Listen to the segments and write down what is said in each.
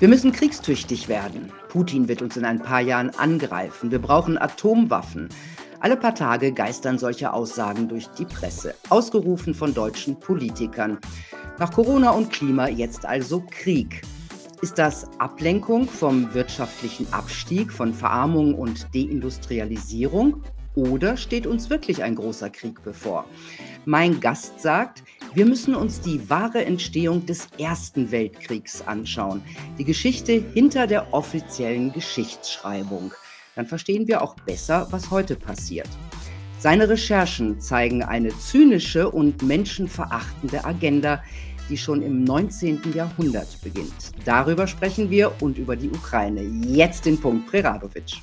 Wir müssen kriegstüchtig werden. Putin wird uns in ein paar Jahren angreifen. Wir brauchen Atomwaffen. Alle paar Tage geistern solche Aussagen durch die Presse, ausgerufen von deutschen Politikern. Nach Corona und Klima jetzt also Krieg. Ist das Ablenkung vom wirtschaftlichen Abstieg, von Verarmung und Deindustrialisierung? Oder steht uns wirklich ein großer Krieg bevor? Mein Gast sagt, wir müssen uns die wahre Entstehung des Ersten Weltkriegs anschauen, die Geschichte hinter der offiziellen Geschichtsschreibung. Dann verstehen wir auch besser, was heute passiert. Seine Recherchen zeigen eine zynische und menschenverachtende Agenda, die schon im 19. Jahrhundert beginnt. Darüber sprechen wir und über die Ukraine. Jetzt den Punkt Preradovic.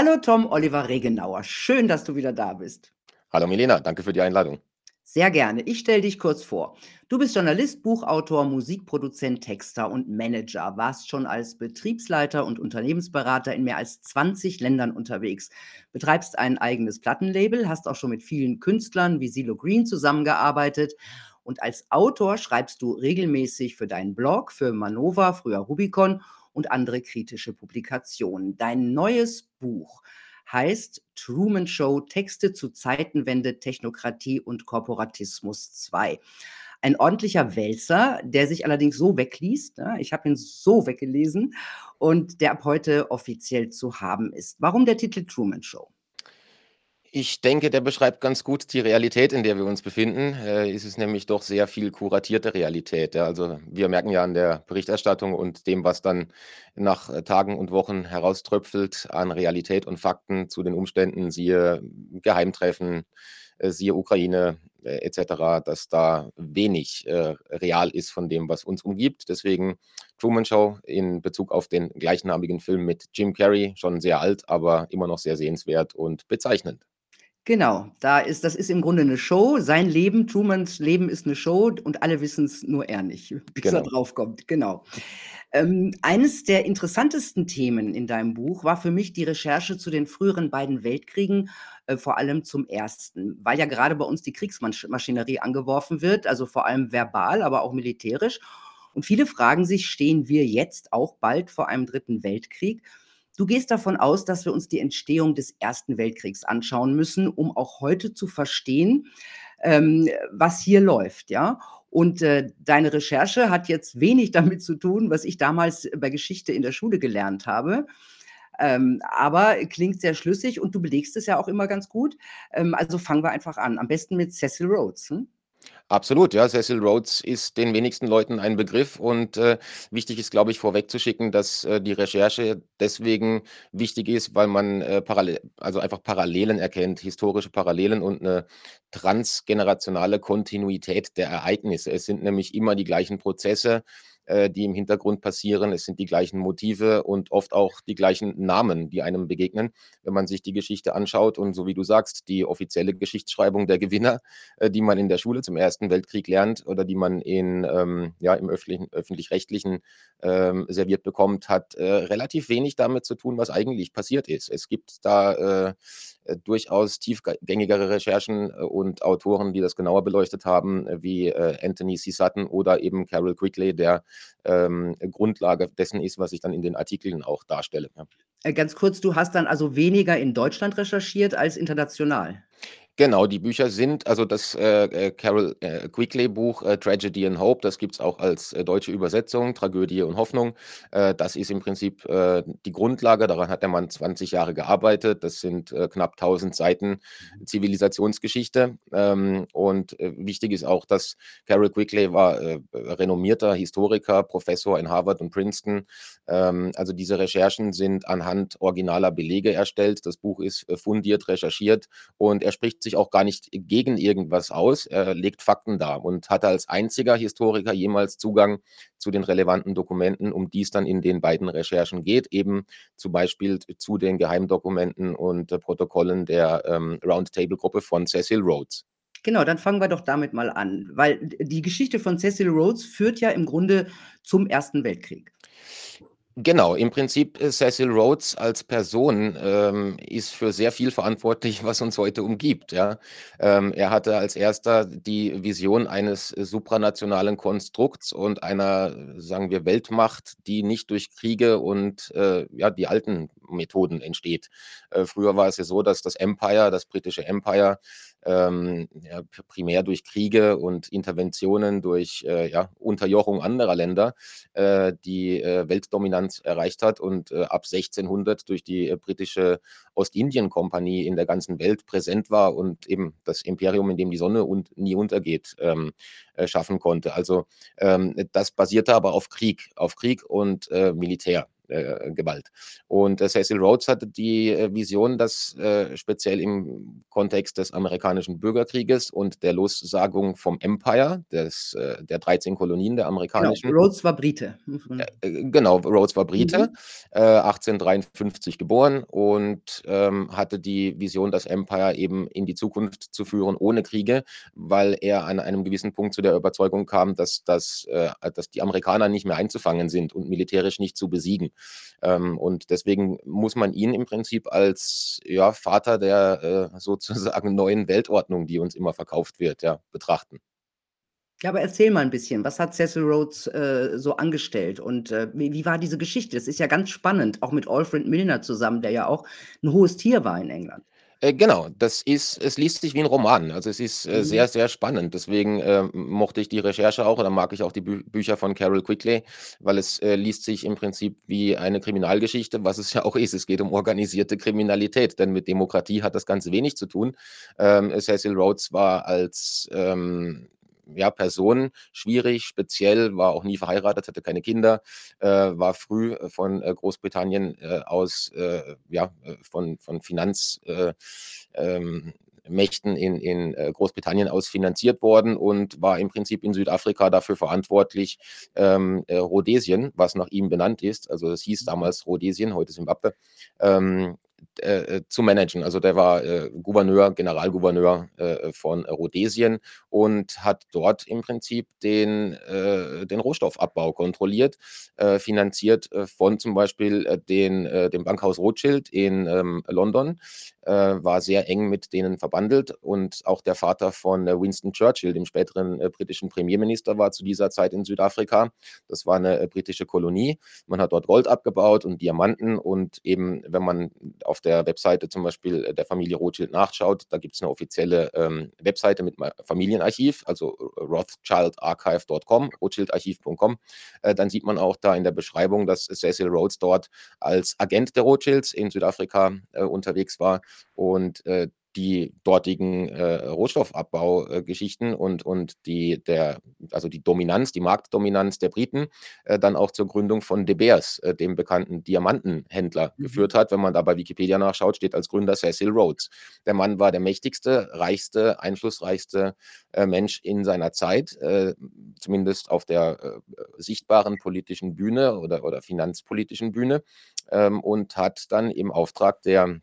Hallo Tom Oliver Regenauer, schön, dass du wieder da bist. Hallo Milena, danke für die Einladung. Sehr gerne. Ich stelle dich kurz vor. Du bist Journalist, Buchautor, Musikproduzent, Texter und Manager, warst schon als Betriebsleiter und Unternehmensberater in mehr als 20 Ländern unterwegs, betreibst ein eigenes Plattenlabel, hast auch schon mit vielen Künstlern wie Silo Green zusammengearbeitet und als Autor schreibst du regelmäßig für deinen Blog, für Manova, früher Rubicon und andere kritische Publikationen. Dein neues Buch heißt Truman Show Texte zu Zeitenwende, Technokratie und Korporatismus 2. Ein ordentlicher Wälzer, der sich allerdings so wegliest. Ja, ich habe ihn so weggelesen und der ab heute offiziell zu haben ist. Warum der Titel Truman Show? Ich denke, der beschreibt ganz gut die Realität, in der wir uns befinden. Äh, es ist nämlich doch sehr viel kuratierte Realität. Ja. Also wir merken ja an der Berichterstattung und dem, was dann nach äh, Tagen und Wochen herauströpfelt an Realität und Fakten zu den Umständen, siehe Geheimtreffen, äh, siehe Ukraine äh, etc., dass da wenig äh, real ist von dem, was uns umgibt. Deswegen Truman Show in Bezug auf den gleichnamigen Film mit Jim Carrey, schon sehr alt, aber immer noch sehr sehenswert und bezeichnend. Genau, da ist das ist im Grunde eine Show. Sein Leben, Trumans Leben ist eine Show und alle wissen es nur er nicht, bis er Genau. draufkommt, genau. Ähm, eines der interessantesten Themen in deinem Buch war für mich die Recherche zu den früheren beiden Weltkriegen, äh, vor allem zum ersten, weil ja gerade bei uns die Kriegsmaschinerie angeworfen wird, also vor allem verbal, aber auch militärisch. Und viele fragen sich, stehen wir jetzt auch bald vor einem dritten Weltkrieg? Du gehst davon aus, dass wir uns die Entstehung des Ersten Weltkriegs anschauen müssen, um auch heute zu verstehen, ähm, was hier läuft, ja. Und äh, deine Recherche hat jetzt wenig damit zu tun, was ich damals bei Geschichte in der Schule gelernt habe. Ähm, aber klingt sehr schlüssig und du belegst es ja auch immer ganz gut. Ähm, also fangen wir einfach an. Am besten mit Cecil Rhodes. Hm? Absolut, ja. Cecil Rhodes ist den wenigsten Leuten ein Begriff und, äh, wichtig ist, glaube ich, vorwegzuschicken, dass, äh, die Recherche deswegen wichtig ist, weil man, äh, parallel also einfach Parallelen erkennt, historische Parallelen und eine transgenerationale Kontinuität der Ereignisse. Es sind nämlich immer die gleichen Prozesse, äh, die im Hintergrund passieren. Es sind die gleichen Motive und oft auch die gleichen Namen, die einem begegnen, wenn man sich die Geschichte anschaut. Und so wie du sagst, die offizielle Geschichtsschreibung der Gewinner, äh, die man in der Schule zum Ersten Weltkrieg lernt oder die man in, ähm, ja, im öffentlich-rechtlichen ähm, serviert bekommt, hat äh, relativ wenig damit zu tun, was eigentlich passiert ist. Es gibt da äh, durchaus tiefgängigere Recherchen äh, und Autoren, die das genauer beleuchtet haben, äh, wie Anthony C. Sutton oder eben Carol Quigley, der ähm, Grundlage dessen ist, was ich dann in den Artikeln auch darstelle. Ja. Ganz kurz, du hast dann also weniger in Deutschland recherchiert als international. Genau, die Bücher sind also das, äh, äh, Carol, äh, Quigley-Buch, äh, „Tragedy and Hope“, das gibt es auch als, äh, deutsche Übersetzung, „Tragödie und Hoffnung“. Äh, das ist im Prinzip, äh, die Grundlage. Daran hat der Mann 20 Jahre gearbeitet. Das sind, äh, knapp 1000 Seiten mhm. Zivilisationsgeschichte. Ähm, und, äh, wichtig ist auch, dass Carol Quigley war, äh, renommierter Historiker, Professor in Harvard und Princeton. Ähm, also diese Recherchen sind anhand originaler Belege erstellt. Das Buch ist, äh, fundiert recherchiert und er spricht sich auch gar nicht gegen irgendwas aus. Er legt Fakten dar und hatte als einziger Historiker jemals Zugang zu den relevanten Dokumenten, um die es dann in den beiden Recherchen geht, eben zum Beispiel zu den Geheimdokumenten und äh, Protokollen der ähm, Roundtable-Gruppe von Cecil Rhodes. Genau, dann fangen wir doch damit mal an, weil die Geschichte von Cecil Rhodes führt ja im Grunde zum Ersten Weltkrieg. Genau, im Prinzip, äh, Cecil Rhodes als Person, ähm, ist für sehr viel verantwortlich, was uns heute umgibt, ja. Ähm, er hatte als 1. die Vision eines supranationalen Konstrukts und einer, sagen wir, Weltmacht, die nicht durch Kriege und, äh, ja, die alten Methoden entsteht. Äh, früher war es ja so, dass das Empire, das britische Empire, ähm, ja, primär durch Kriege und Interventionen, durch, äh, ja, Unterjochung anderer Länder, äh, die, äh, Weltdominanz erreicht hat und, äh, ab 1600 durch die, äh, britische Ostindien-Kompanie in der ganzen Welt präsent war und eben das Imperium, in dem die Sonne und nie untergeht, ähm, äh, schaffen konnte. Also, ähm, das basierte aber auf Krieg, auf Krieg und, Militär äh, Gewalt. Und äh, Cecil Rhodes hatte die äh, Vision, dass äh, speziell im Kontext des amerikanischen Bürgerkrieges und der Lossagung vom Empire, des, äh, der 13 Kolonien der Genau, amerikanischen. Rhodes war Brite. Genau, Rhodes war Brite, Mhm. 1853 geboren und, ähm, hatte die Vision, das Empire eben in die Zukunft zu führen ohne Kriege, weil er an einem gewissen Punkt zu der Überzeugung kam, dass dass dass die Amerikaner nicht mehr einzufangen sind und militärisch nicht zu besiegen. Ähm, und deswegen muss man ihn im Prinzip als, ja, Vater der, äh, sozusagen neuen Weltordnung, die uns immer verkauft wird, ja, betrachten. Ja, aber erzähl mal 'n bisschen. Was hat Cecil Rhodes, äh, so angestellt und, äh, wie wie war diese Geschichte? Das ist ja ganz spannend, auch mit Alfred Milner zusammen, der ja auch 'n hohes Tier war in England. Äh, genau, das ist es liest sich wie 'n Roman. Also, es ist, äh, Mhm. sehr, sehr spannend. Deswegen, ähm, mochte ich die Recherche auch oder mag ich auch die Bü Bücher von Carroll Quigley, weil es, äh, liest sich im Prinzip wie eine Kriminalgeschichte, was es ja auch ist. Es geht um organisierte Kriminalität, denn mit Demokratie hat das Ganze wenig zu tun. Ähm, Cecil Rhodes war als, ähm, ja, Person schwierig, speziell, war auch nie verheiratet, hatte keine Kinder, äh, war früh von, äh, Großbritannien, äh, aus, äh, ja, äh, von von Finanz äh, ähm, in in, äh, Großbritannien aus finanziert worden und war im Prinzip in Südafrika dafür verantwortlich, ähm, äh, Rhodesien, was nach ihm benannt ist, also, es hieß damals Rhodesien, heute Simbabwe, ähm, äh, äh, zu managen. Also, der war, äh, Gouverneur, Generalgouverneur, äh, von Rhodesien und hat dort im Prinzip den äh, den Rohstoffabbau kontrolliert, äh, finanziert, äh, von zum Beispiel, äh, den äh, dem Bankhaus Rothschild in, ähm, London, äh, war sehr eng mit denen verbandelt und auch der Vater von, äh, Winston Churchill, dem späteren, äh, britischen Premierminister, war zu dieser Zeit in Südafrika. Das war 'ne, äh, britische Kolonie. Man hat dort Gold abgebaut und Diamanten und eben, wenn man auf der Webseite zum Beispiel der Familie Rothschild nachschaut, da gibt's 'ne offizielle, ähm, Webseite mit Familienarchiv, also rothschildarchive.com, rothschildarchiv.com. Äh, dann sieht man auch da in der Beschreibung, dass Cecil Rhodes dort als Agent der Rothschilds in Südafrika, äh, unterwegs war und, äh, die dortigen, äh, Rohstoffabbau äh, Geschichten und und die der also, die Dominanz, die Marktdominanz der Briten, äh, dann auch zur Gründung von De Beers, äh, dem bekannten Diamantenhändler, Mhm. geführt hat. Wenn man da bei Wikipedia nachschaut, steht als Gründer Cecil Rhodes. Der Mann war der mächtigste, reichste, einflussreichste, äh, Mensch in seiner Zeit, äh, zumindest auf der, sichtbaren politischen Bühne oder oder finanzpolitischen Bühne, ähm, und hat dann im Auftrag der,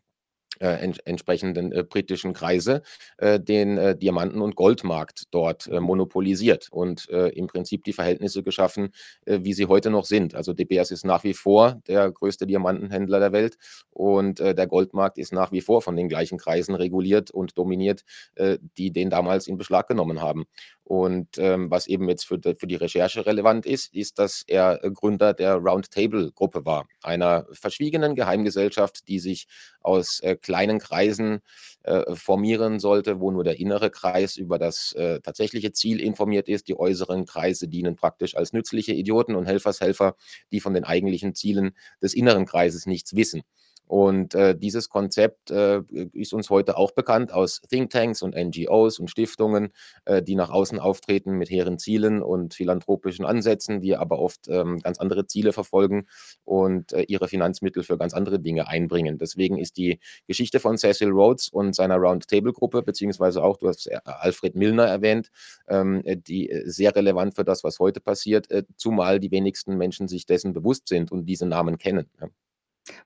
ents entsprechenden, äh, britischen Kreise, äh, den, äh, Diamanten und Goldmarkt dort, äh, monopolisiert und, äh, im Prinzip die Verhältnisse geschaffen, äh, wie sie heute noch sind. Also, Beers ist nach wie vor der größte Diamantenhändler der Welt und, äh, der Goldmarkt ist nach wie vor von den gleichen Kreisen reguliert und dominiert, äh, die den damals in Beschlag genommen haben. Und, ähm, was eben jetzt für für die Recherche relevant ist, ist, dass er, äh, Gründer der Round Table Gruppe war, einer verschwiegenen Geheimgesellschaft, die sich aus, äh, kleinen Kreisen, äh, formieren sollte, wo nur der innere Kreis über das, äh, tatsächliche Ziel informiert ist. Die äußeren Kreise dienen praktisch als nützliche Idioten und Helfershelfer, die von den eigentlichen Zielen des inneren Kreises nichts wissen. Und, äh, dieses Konzept, äh, ist uns heute auch bekannt aus Thinktanks und NGOs und Stiftungen, äh, die nach außen auftreten mit hehren Zielen und philanthropischen Ansätzen, die aber oft, ähm, ganz andere Ziele verfolgen und, äh, ihre Finanzmittel für ganz andere Dinge einbringen. Deswegen ist die Geschichte von Cecil Rhodes und seiner Round Table Gruppe, beziehungsweise auch du hast, äh, Alfred Milner erwähnt, ähm, äh, die, sehr relevant für das, was heute passiert, zumal die wenigsten Menschen sich dessen bewusst sind und diese Namen kennen, ja.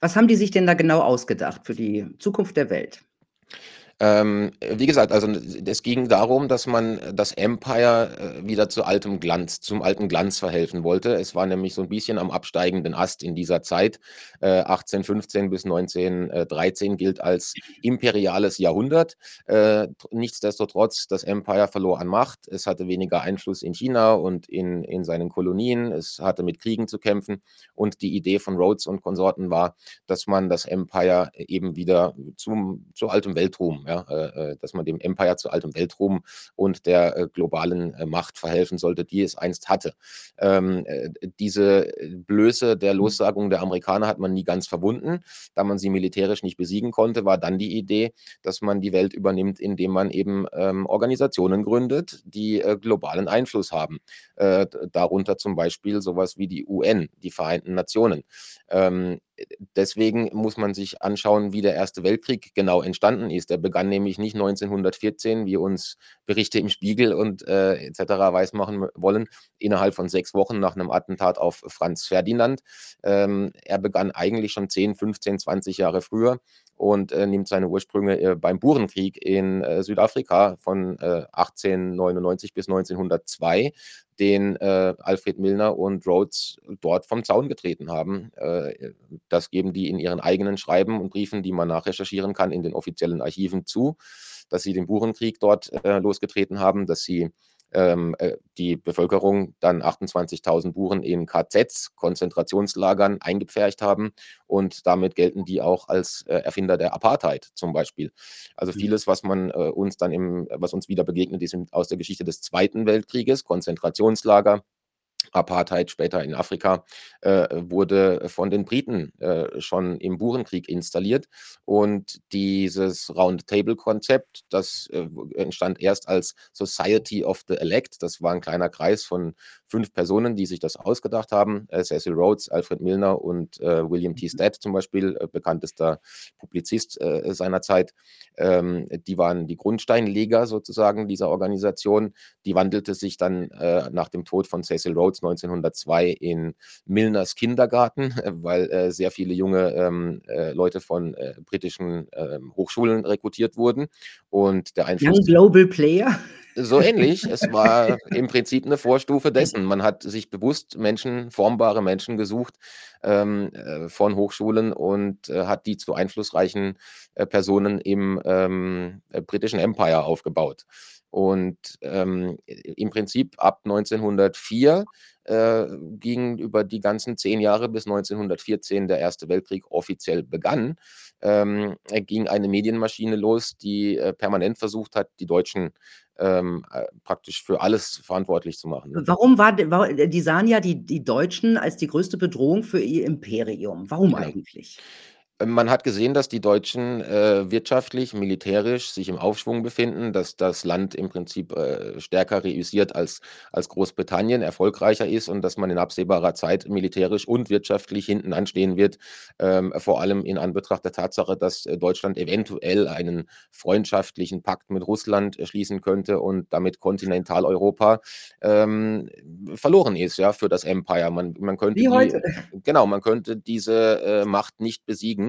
Was haben die sich denn da genau ausgedacht für die Zukunft der Welt? Ähm, wie gesagt, also es ging darum, dass man das Empire äh, wieder zu altem Glanz zum alten Glanz verhelfen wollte. Es war nämlich so ein bisschen am absteigenden Ast in dieser Zeit. Äh, 1815 bis 1913 gilt als imperiales Jahrhundert. Äh, nichtsdestotrotz, das Empire verlor an Macht. Es hatte weniger Einfluss in China und in in seinen Kolonien. Es hatte mit Kriegen zu kämpfen und die Idee von Rhodes und Konsorten war, dass man das Empire eben wieder zum zu altem Weltruhm ja, äh, äh, dass man dem Empire zu altem Weltruhm und der äh, globalen äh, Macht verhelfen sollte, die es einst hatte. Ähm, äh, diese Blöße der mhm. Lossagung der Amerikaner hat man nie ganz verbunden. Da man sie militärisch nicht besiegen konnte, war dann die Idee, dass man die Welt übernimmt, indem man eben ähm, Organisationen gründet, die globalen Einfluss haben. darunter zum Beispiel sowas wie die UN, die Vereinten Nationen. Ähm, deswegen muss man sich anschauen, wie der Erste Weltkrieg genau entstanden ist. Der begann nämlich nicht 1914, wie uns Berichte im Spiegel und äh, etc. weismachen wollen, innerhalb von sechs Wochen nach einem Attentat auf Franz Ferdinand. Ähm, er begann eigentlich schon 10, 15, 20 Jahre früher und äh, nimmt seine Ursprünge äh, beim Burenkrieg in äh, Südafrika von 1899 äh, bis 1902 den äh, Alfred Milner und Rhodes dort vom Zaun getreten haben. Äh, das geben die in ihren eigenen Schreiben und Briefen, die man nachrecherchieren kann, in den offiziellen Archiven zu, dass sie den Burenkrieg dort losgetreten haben, dass sie ähm, äh, die Bevölkerung dann 28.000 Buren in KZs, Konzentrationslagern, eingepfercht haben und damit gelten die auch als äh, Erfinder der Apartheid zum Beispiel. Also mhm. vieles, was man äh, uns dann im, was uns wieder begegnet ist aus der Geschichte des Zweiten Weltkrieges, Konzentrationslager, Apartheid später in Afrika, äh, wurde von den Briten äh, schon im Burenkrieg installiert. Und dieses Round-Table-Konzept, das äh, entstand erst als Society of the Elect. Das war ein kleiner Kreis von fünf Personen, die sich das ausgedacht haben. Äh, Cecil Rhodes, Alfred Milner und äh, William T. Mhm. Stead zum Beispiel, äh, bekanntester Publizist seiner Zeit. Ähm, die waren die Grundsteinleger sozusagen dieser Organisation. Die wandelte sich dann nach dem Tod von Cecil Rhodes 1902 in Milners Kindergarten, äh, weil äh, sehr viele junge ähm, äh, Leute von äh, britischen ähm, Hochschulen rekrutiert wurden. Und der Einfluss. Young Global Player. So ähnlich. Es war im Prinzip eine Vorstufe dessen. Man hat sich bewusst Menschen, formbare Menschen gesucht ähm, äh, von Hochschulen und äh, hat die zu einflussreichen äh, Personen im ähm, britischen Empire aufgebaut. Und ähm, im Prinzip ab 1904 äh, ging über die ganzen zehn Jahre bis 1914 der Erste Weltkrieg offiziell begann, ähm, ging eine Medienmaschine los, die äh, permanent versucht hat, die Deutschen ähm, äh, praktisch für alles verantwortlich zu machen. Ne? Warum war, war die sahen ja die, die Deutschen als die größte Bedrohung für ihr Imperium? Warum genau. eigentlich? Man hat gesehen, dass die Deutschen äh, wirtschaftlich, militärisch sich im Aufschwung befinden, dass das Land im Prinzip äh, stärker reüssiert als, als Großbritannien, erfolgreicher ist und dass man in absehbarer Zeit militärisch und wirtschaftlich hinten anstehen wird, ähm, vor allem in Anbetracht der Tatsache, dass äh, Deutschland eventuell einen freundschaftlichen Pakt mit Russland schließen könnte und damit Kontinentaleuropa ähm, verloren ist ja, für das Empire. Man, man könnte Wie heute. Die, genau, man könnte diese äh, Macht nicht besiegen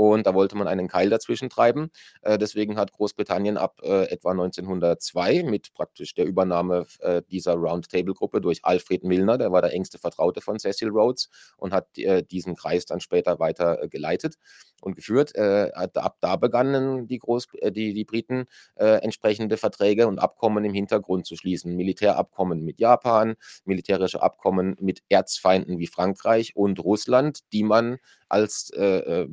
und da wollte man einen Keil dazwischen treiben. Äh, deswegen hat Großbritannien ab äh, etwa 1902 mit praktisch der Übernahme äh, dieser Roundtable-Gruppe durch Alfred Milner, der war der engste Vertraute von Cecil Rhodes und hat diesen Kreis dann später weiter geleitet und geführt. Ab da begannen die, Groß die, die Briten entsprechende Verträge und Abkommen im Hintergrund zu schließen. Militärabkommen mit Japan, militärische Abkommen mit Erzfeinden wie Frankreich und Russland, die man als äh,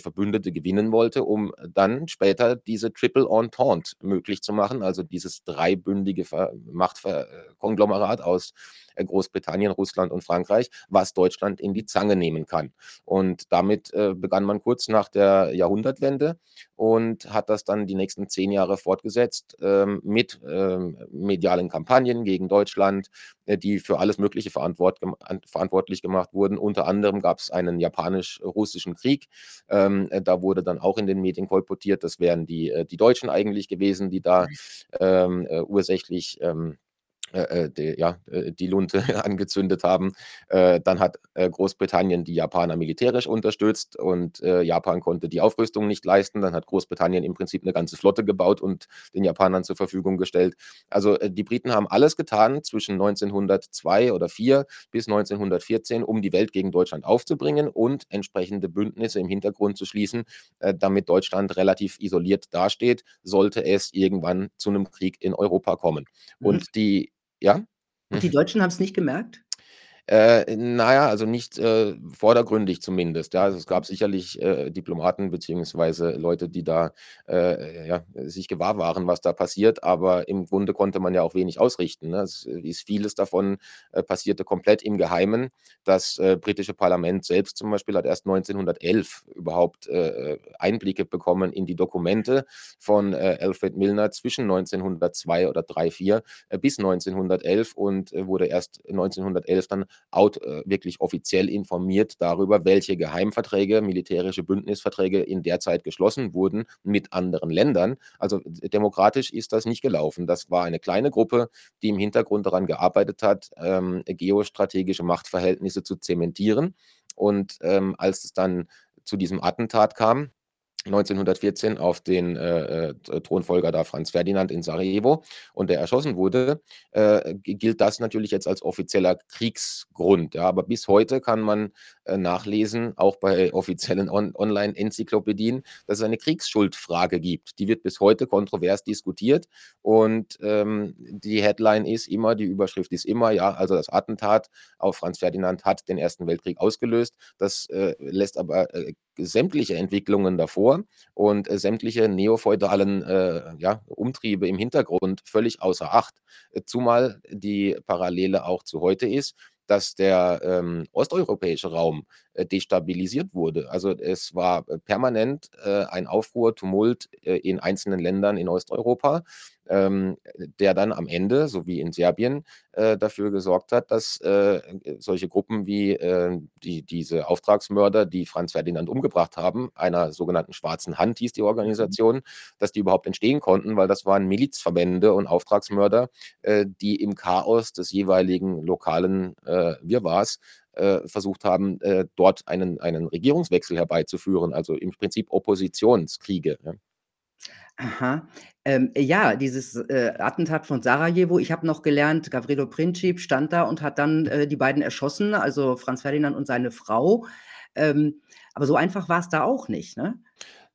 praktisch Verbündete gewinnen wollte, um dann später diese Triple Entente möglich zu machen, also dieses dreibündige Machtkonglomerat aus äh, Großbritannien, Russland und Frankreich, was Deutschland in die Zange nehmen kann. Und damit äh, begann man kurz nach der Jahrhundertwende und hat das dann die nächsten zehn Jahre fortgesetzt ähm, mit ähm, medialen Kampagnen gegen Deutschland, äh, die für alles Mögliche verantwort verantwortlich gemacht wurden. Unter anderem gab es einen japanisch-russischen Krieg. Ähm, äh, da wurde dann auch in den Medien kolportiert, das wären die, äh, die Deutschen eigentlich gewesen, die da mhm. ähm, äh, ursächlich ähm, äh, äh, de ja, äh, die Lunte angezündet haben. Äh, dann hat, äh, Großbritannien die Japaner militärisch unterstützt und, Japan konnte die Aufrüstung nicht leisten. Dann hat Großbritannien im Prinzip 'ne ganze Flotte gebaut und den Japanern zur Verfügung gestellt. Also, die Briten haben alles getan zwischen 1902 oder 4 bis 1914, um die Welt gegen Deutschland aufzubringen und entsprechende Bündnisse im Hintergrund zu schließen, damit Deutschland relativ isoliert dasteht, sollte es irgendwann zu 'nem Krieg in Europa kommen. Mhm. Und die ja? Und die Deutschen haben's nicht gemerkt? Äh, na ja, also nicht, äh, vordergründig zumindest, ja. Also, es gab sicherlich, äh, Diplomaten beziehungsweise Leute, die da, äh, ja, sich gewahr waren, was da passiert, aber im Grunde konnte man ja auch wenig ausrichten, ne? Es ist vieles davon, äh, passierte komplett im Geheimen. Das, äh, britische Parlament selbst zum Beispiel hat erst 1911 überhaupt, äh, äh, Einblicke bekommen in die Dokumente von, äh, Alfred Milner zwischen 1902 oder 3, 4, äh, bis 1911 und, äh, wurde erst 1911 dann out äh, wirklich offiziell informiert darüber, welche Geheimverträge, militärische Bündnisverträge in der Zeit geschlossen wurden mit anderen Ländern. Also, demokratisch ist das nicht gelaufen. Das war eine kleine Gruppe, die im Hintergrund daran gearbeitet hat, ähm, geostrategische Machtverhältnisse zu zementieren. Und, ähm, als es dann zu diesem Attentat kam 1914 auf den, äh, äh, Thronfolger da Franz Ferdinand in Sarajevo und der erschossen wurde, äh, gilt das natürlich jetzt als offizieller Kriegsgrund, ja. Aber bis heute kann man, äh, nachlesen, auch bei offiziellen On Online-Enzyklopädien, dass es eine Kriegsschuldfrage gibt. Die wird bis heute kontrovers diskutiert und, ähm, die Headline ist immer die Überschrift ist immer, ja, also das Attentat auf Franz Ferdinand hat den Ersten Weltkrieg ausgelöst. Das, äh, lässt aber, äh, sämtliche Entwicklungen davor und, äh, sämtliche neofeudalen, äh, ja, Umtriebe im Hintergrund völlig außer Acht. Äh, zumal die Parallele auch zu heute ist, dass der, ähm, osteuropäische Raum, destabilisiert wurde. Also, es war, äh, permanent, äh, ein Aufruhr, Tumult, äh, in einzelnen Ländern in Osteuropa, ähm, der dann am Ende, so wie in Serbien, äh, dafür gesorgt hat, dass, äh, solche Gruppen wie, äh, die diese Auftragsmörder, die Franz Ferdinand umgebracht haben, einer sogenannten „Schwarzen Hand“ hieß die Mhm. Organisation, dass die überhaupt entstehen konnten, weil das waren Milizverbände und Auftragsmörder, äh, die im Chaos des jeweiligen lokalen, äh, Wirrwarrs, äh, versucht haben, äh, dort einen einen Regierungswechsel herbeizuführen, also im Prinzip Oppositionskriege, ja. Aha. Ähm, ja, dieses, äh, Attentat von Sarajevo ich habe noch gelernt, Gavrilo Princip stand da und hat dann, äh, die beiden erschossen, also Franz Ferdinand und seine Frau. Ähm, aber so einfach war's da auch nicht, ne?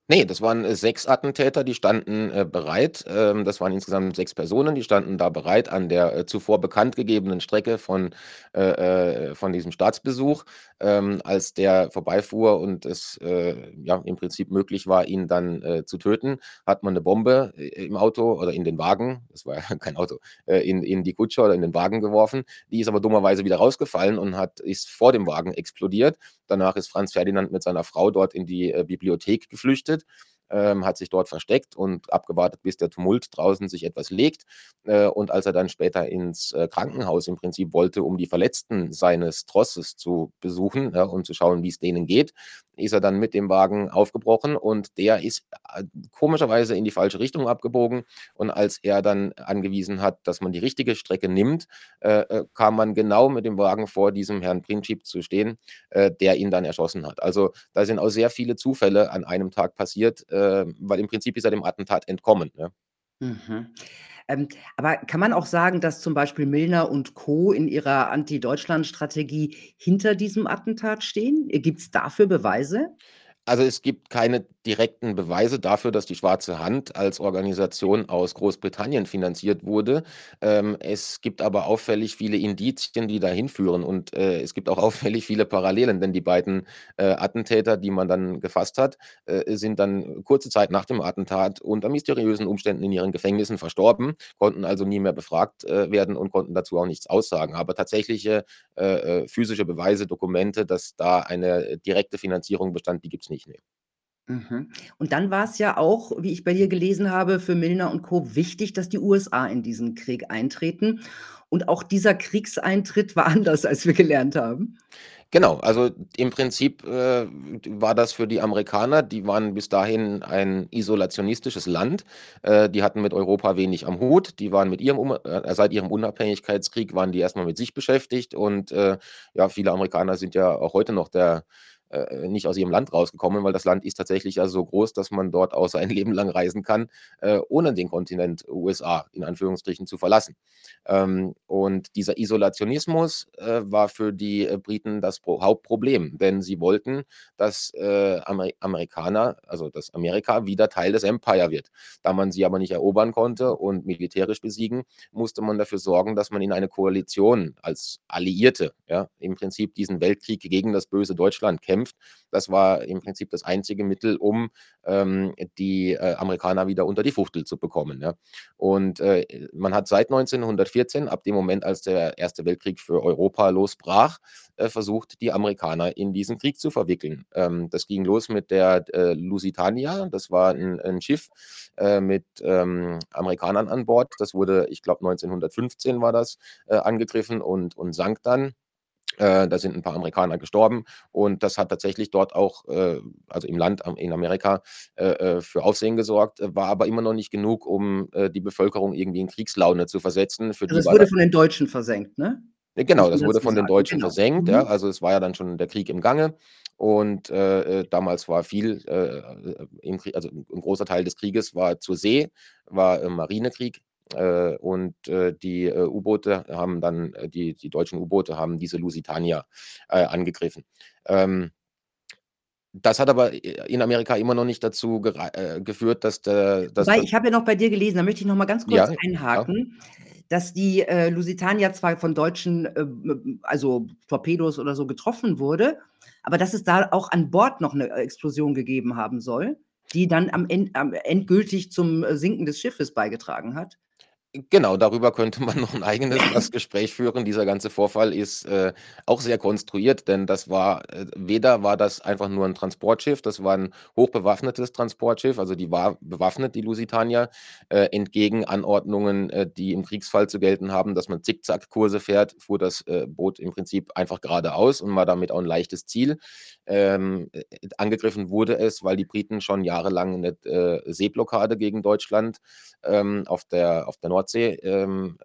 Ne, das waren, äh, 6 Attentäter, die standen, äh, bereit. Ähm, das waren insgesamt 6 Personen, die standen da bereit an der, äh, zuvor bekannt gegebenen Strecke von äh, äh, von diesem Staatsbesuch. Ähm, als der vorbeifuhr und es, äh, ja, im Prinzip möglich war, ihn dann, äh, zu töten, hat man 'ne Bombe i im Auto oder in den Wagen es war ja kein Auto äh, in in die Kutsche oder in den Wagen geworfen. Die ist aber dummerweise wieder rausgefallen und hat ist vor dem Wagen explodiert. Danach ist Franz Ferdinand mit seiner Frau dort in die, äh, Bibliothek geflüchtet, ähm, hat sich dort versteckt und abgewartet, bis der Tumult draußen sich etwas legt. Äh, und als er dann später ins, äh, Krankenhaus im Prinzip wollte, um die Verletzten seines Trosses zu besuchen, ja, und zu schauen, wie's denen geht, ist er dann mit dem Wagen aufgebrochen und der ist, äh, komischerweise in die falsche Richtung abgebogen. Und als er dann angewiesen hat, dass man die richtige Strecke nimmt, äh, äh, kam man genau mit dem Wagen vor diesem Herrn Princip zu stehen, äh, der ihn dann erschossen hat. Also, da sind auch sehr viele Zufälle an einem Tag passiert, äh, weil im Prinzip ist er dem Attentat entkommen, ja. Mhm. Ähm, aber kann man auch sagen, dass zum Beispiel Milner und Co. in ihrer Anti-Deutschland-Strategie hinter diesem Attentat stehen? Äh, gibt's dafür Beweise? Also, es gibt keine direkten Beweise dafür, dass die Schwarze Hand als Organisation aus Großbritannien finanziert wurde. Ähm, es gibt aber auffällig viele Indizien, die dahin führen und, äh, es gibt auch auffällig viele Parallelen, denn die beiden, äh, Attentäter, die man dann gefasst hat, äh, sind dann kurze Zeit nach dem Attentat unter mysteriösen Umständen in ihren Gefängnissen verstorben, konnten also nie mehr befragt, äh, werden und konnten dazu auch nichts aussagen. Aber tatsächliche, äh, äh, physische Beweise, Dokumente, dass da eine direkte Finanzierung bestand, die gibt's nicht, ne. Mhm. Und dann war's ja auch, wie ich bei dir gelesen habe, für Milner und Co. wichtig, dass die USA in diesen Krieg eintreten. und auch dieser Kriegseintritt war anders, als wir gelernt haben? Genau, also im Prinzip, äh, war das für die Amerikaner die waren bis dahin ein isolationistisches Land. Äh, die hatten mit Europa wenig am Hut. Die waren mit ihrem äh, seit ihrem Unabhängigkeitskrieg waren die erst mal mit sich beschäftigt und, äh, ja, viele Amerikaner sind ja auch heute noch der äh, nicht aus ihrem Land rausgekommen, weil das Land ist tatsächlich ja so groß, dass man dort auch sein Leben lang reisen kann, äh, ohne den Kontinent USA in Anführungsstrichen zu verlassen. Ähm, und dieser Isolationismus äh, war für die äh, Briten das Pro Hauptproblem, denn sie wollten, dass äh, Amer Amerikaner, also dass Amerika wieder Teil des Empire wird. Da man sie aber nicht erobern konnte und militärisch besiegen, musste man dafür sorgen, dass man in eine Koalition als Alliierte, ja, im Prinzip diesen Weltkrieg gegen das böse Deutschland kämpft gekämpft. Das war im Prinzip das einzige Mittel, um ähm, die äh, Amerikaner wieder unter die Fuchtel zu bekommen. Ja. Und äh, man hat seit 1914, ab dem Moment, als der Erste Weltkrieg für Europa losbrach, äh, versucht, die Amerikaner in diesen Krieg zu verwickeln. Ähm, das ging los mit der äh, Lusitania. Das war ein, ein Schiff äh, mit ähm, Amerikanern an Bord. Das wurde, ich glaube, 1915 war das, äh, angegriffen und, und sank dann. Äh, da sind ein paar Amerikaner gestorben und das hat tatsächlich dort auch, äh, also im Land in Amerika, äh, äh, für Aufsehen gesorgt, war aber immer noch nicht genug, um äh, die Bevölkerung irgendwie in Kriegslaune zu versetzen. Für also das wurde von den Deutschen versenkt, ne? Genau, das wurde von den Deutschen genau. versenkt, mhm. ja. Also es war ja dann schon der Krieg im Gange und äh, damals war viel, äh, im Krieg, also ein großer Teil des Krieges war zur See, war äh, Marinekrieg äh, und äh, die äh, U-Boote haben dann, die, die deutschen U-Boote haben diese Lusitania angegriffen. Ähm, das hat aber in Amerika immer noch nicht dazu äh, geführt, dass der. Dass Wobei, ich habe ja noch bei dir gelesen, da möchte ich noch mal ganz kurz ja, einhaken, ja. dass die äh, Lusitania zwar von deutschen, äh, also Torpedos oder so getroffen wurde, aber dass es da auch an Bord noch eine Explosion gegeben haben soll, die dann am, End, am endgültig zum Sinken des Schiffes beigetragen hat. Genau, darüber könnte man noch ein eigenes Gespräch führen. Dieser ganze Vorfall ist, äh, auch sehr konstruiert, denn das war äh, weder war das einfach nur ein Transportschiff, das war ein hochbewaffnetes Transportschiff, also die war bewaffnet, die Lusitania, äh, entgegen Anordnungen, äh, die im Kriegsfall zu gelten haben, dass man Zickzackkurse fährt, fuhr das, äh, Boot im Prinzip einfach geradeaus und war damit auch ein leichtes Ziel. Ähm, äh, angegriffen wurde es, weil die Briten schon jahrelang eine, äh, Seeblockade gegen Deutschland, ähm, auf der auf der Nord Nordsee ähm,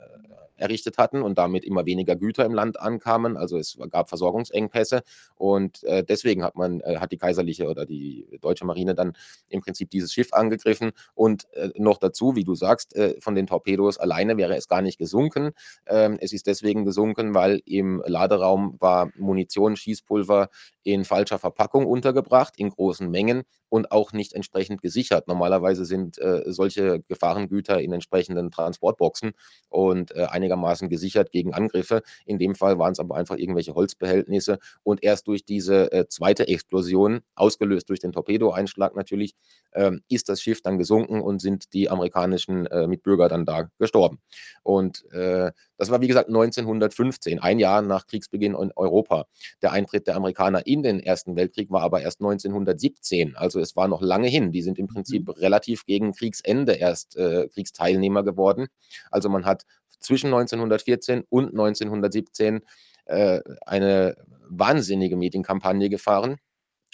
errichtet hatten und damit immer weniger Güter im Land ankamen. Also es gab Versorgungsengpässe und äh, deswegen hat man, äh, hat die kaiserliche oder die deutsche Marine dann im Prinzip dieses Schiff angegriffen und äh, noch dazu, wie du sagst, äh, von den Torpedos alleine wäre es gar nicht gesunken. Ähm, es ist deswegen gesunken, weil im Laderaum war Munition, Schießpulver in falscher Verpackung untergebracht, in großen Mengen und auch nicht entsprechend gesichert. Normalerweise sind äh, solche Gefahrengüter in entsprechenden Transportboxen und äh, einige einigermaßen gesichert gegen Angriffe. In dem Fall waren es aber einfach irgendwelche Holzbehältnisse und erst durch diese äh, zweite Explosion, ausgelöst durch den Torpedoeinschlag natürlich, äh, ist das Schiff dann gesunken und sind die amerikanischen äh, Mitbürger dann da gestorben. Und äh, das war wie gesagt 1915, ein Jahr nach Kriegsbeginn in Europa. Der Eintritt der Amerikaner in den Ersten Weltkrieg war aber erst 1917, also es war noch lange hin. Die sind im Prinzip mhm. relativ gegen Kriegsende erst äh, Kriegsteilnehmer geworden. Also man hat zwischen 1914 und 1917 äh, eine wahnsinnige Medienkampagne gefahren.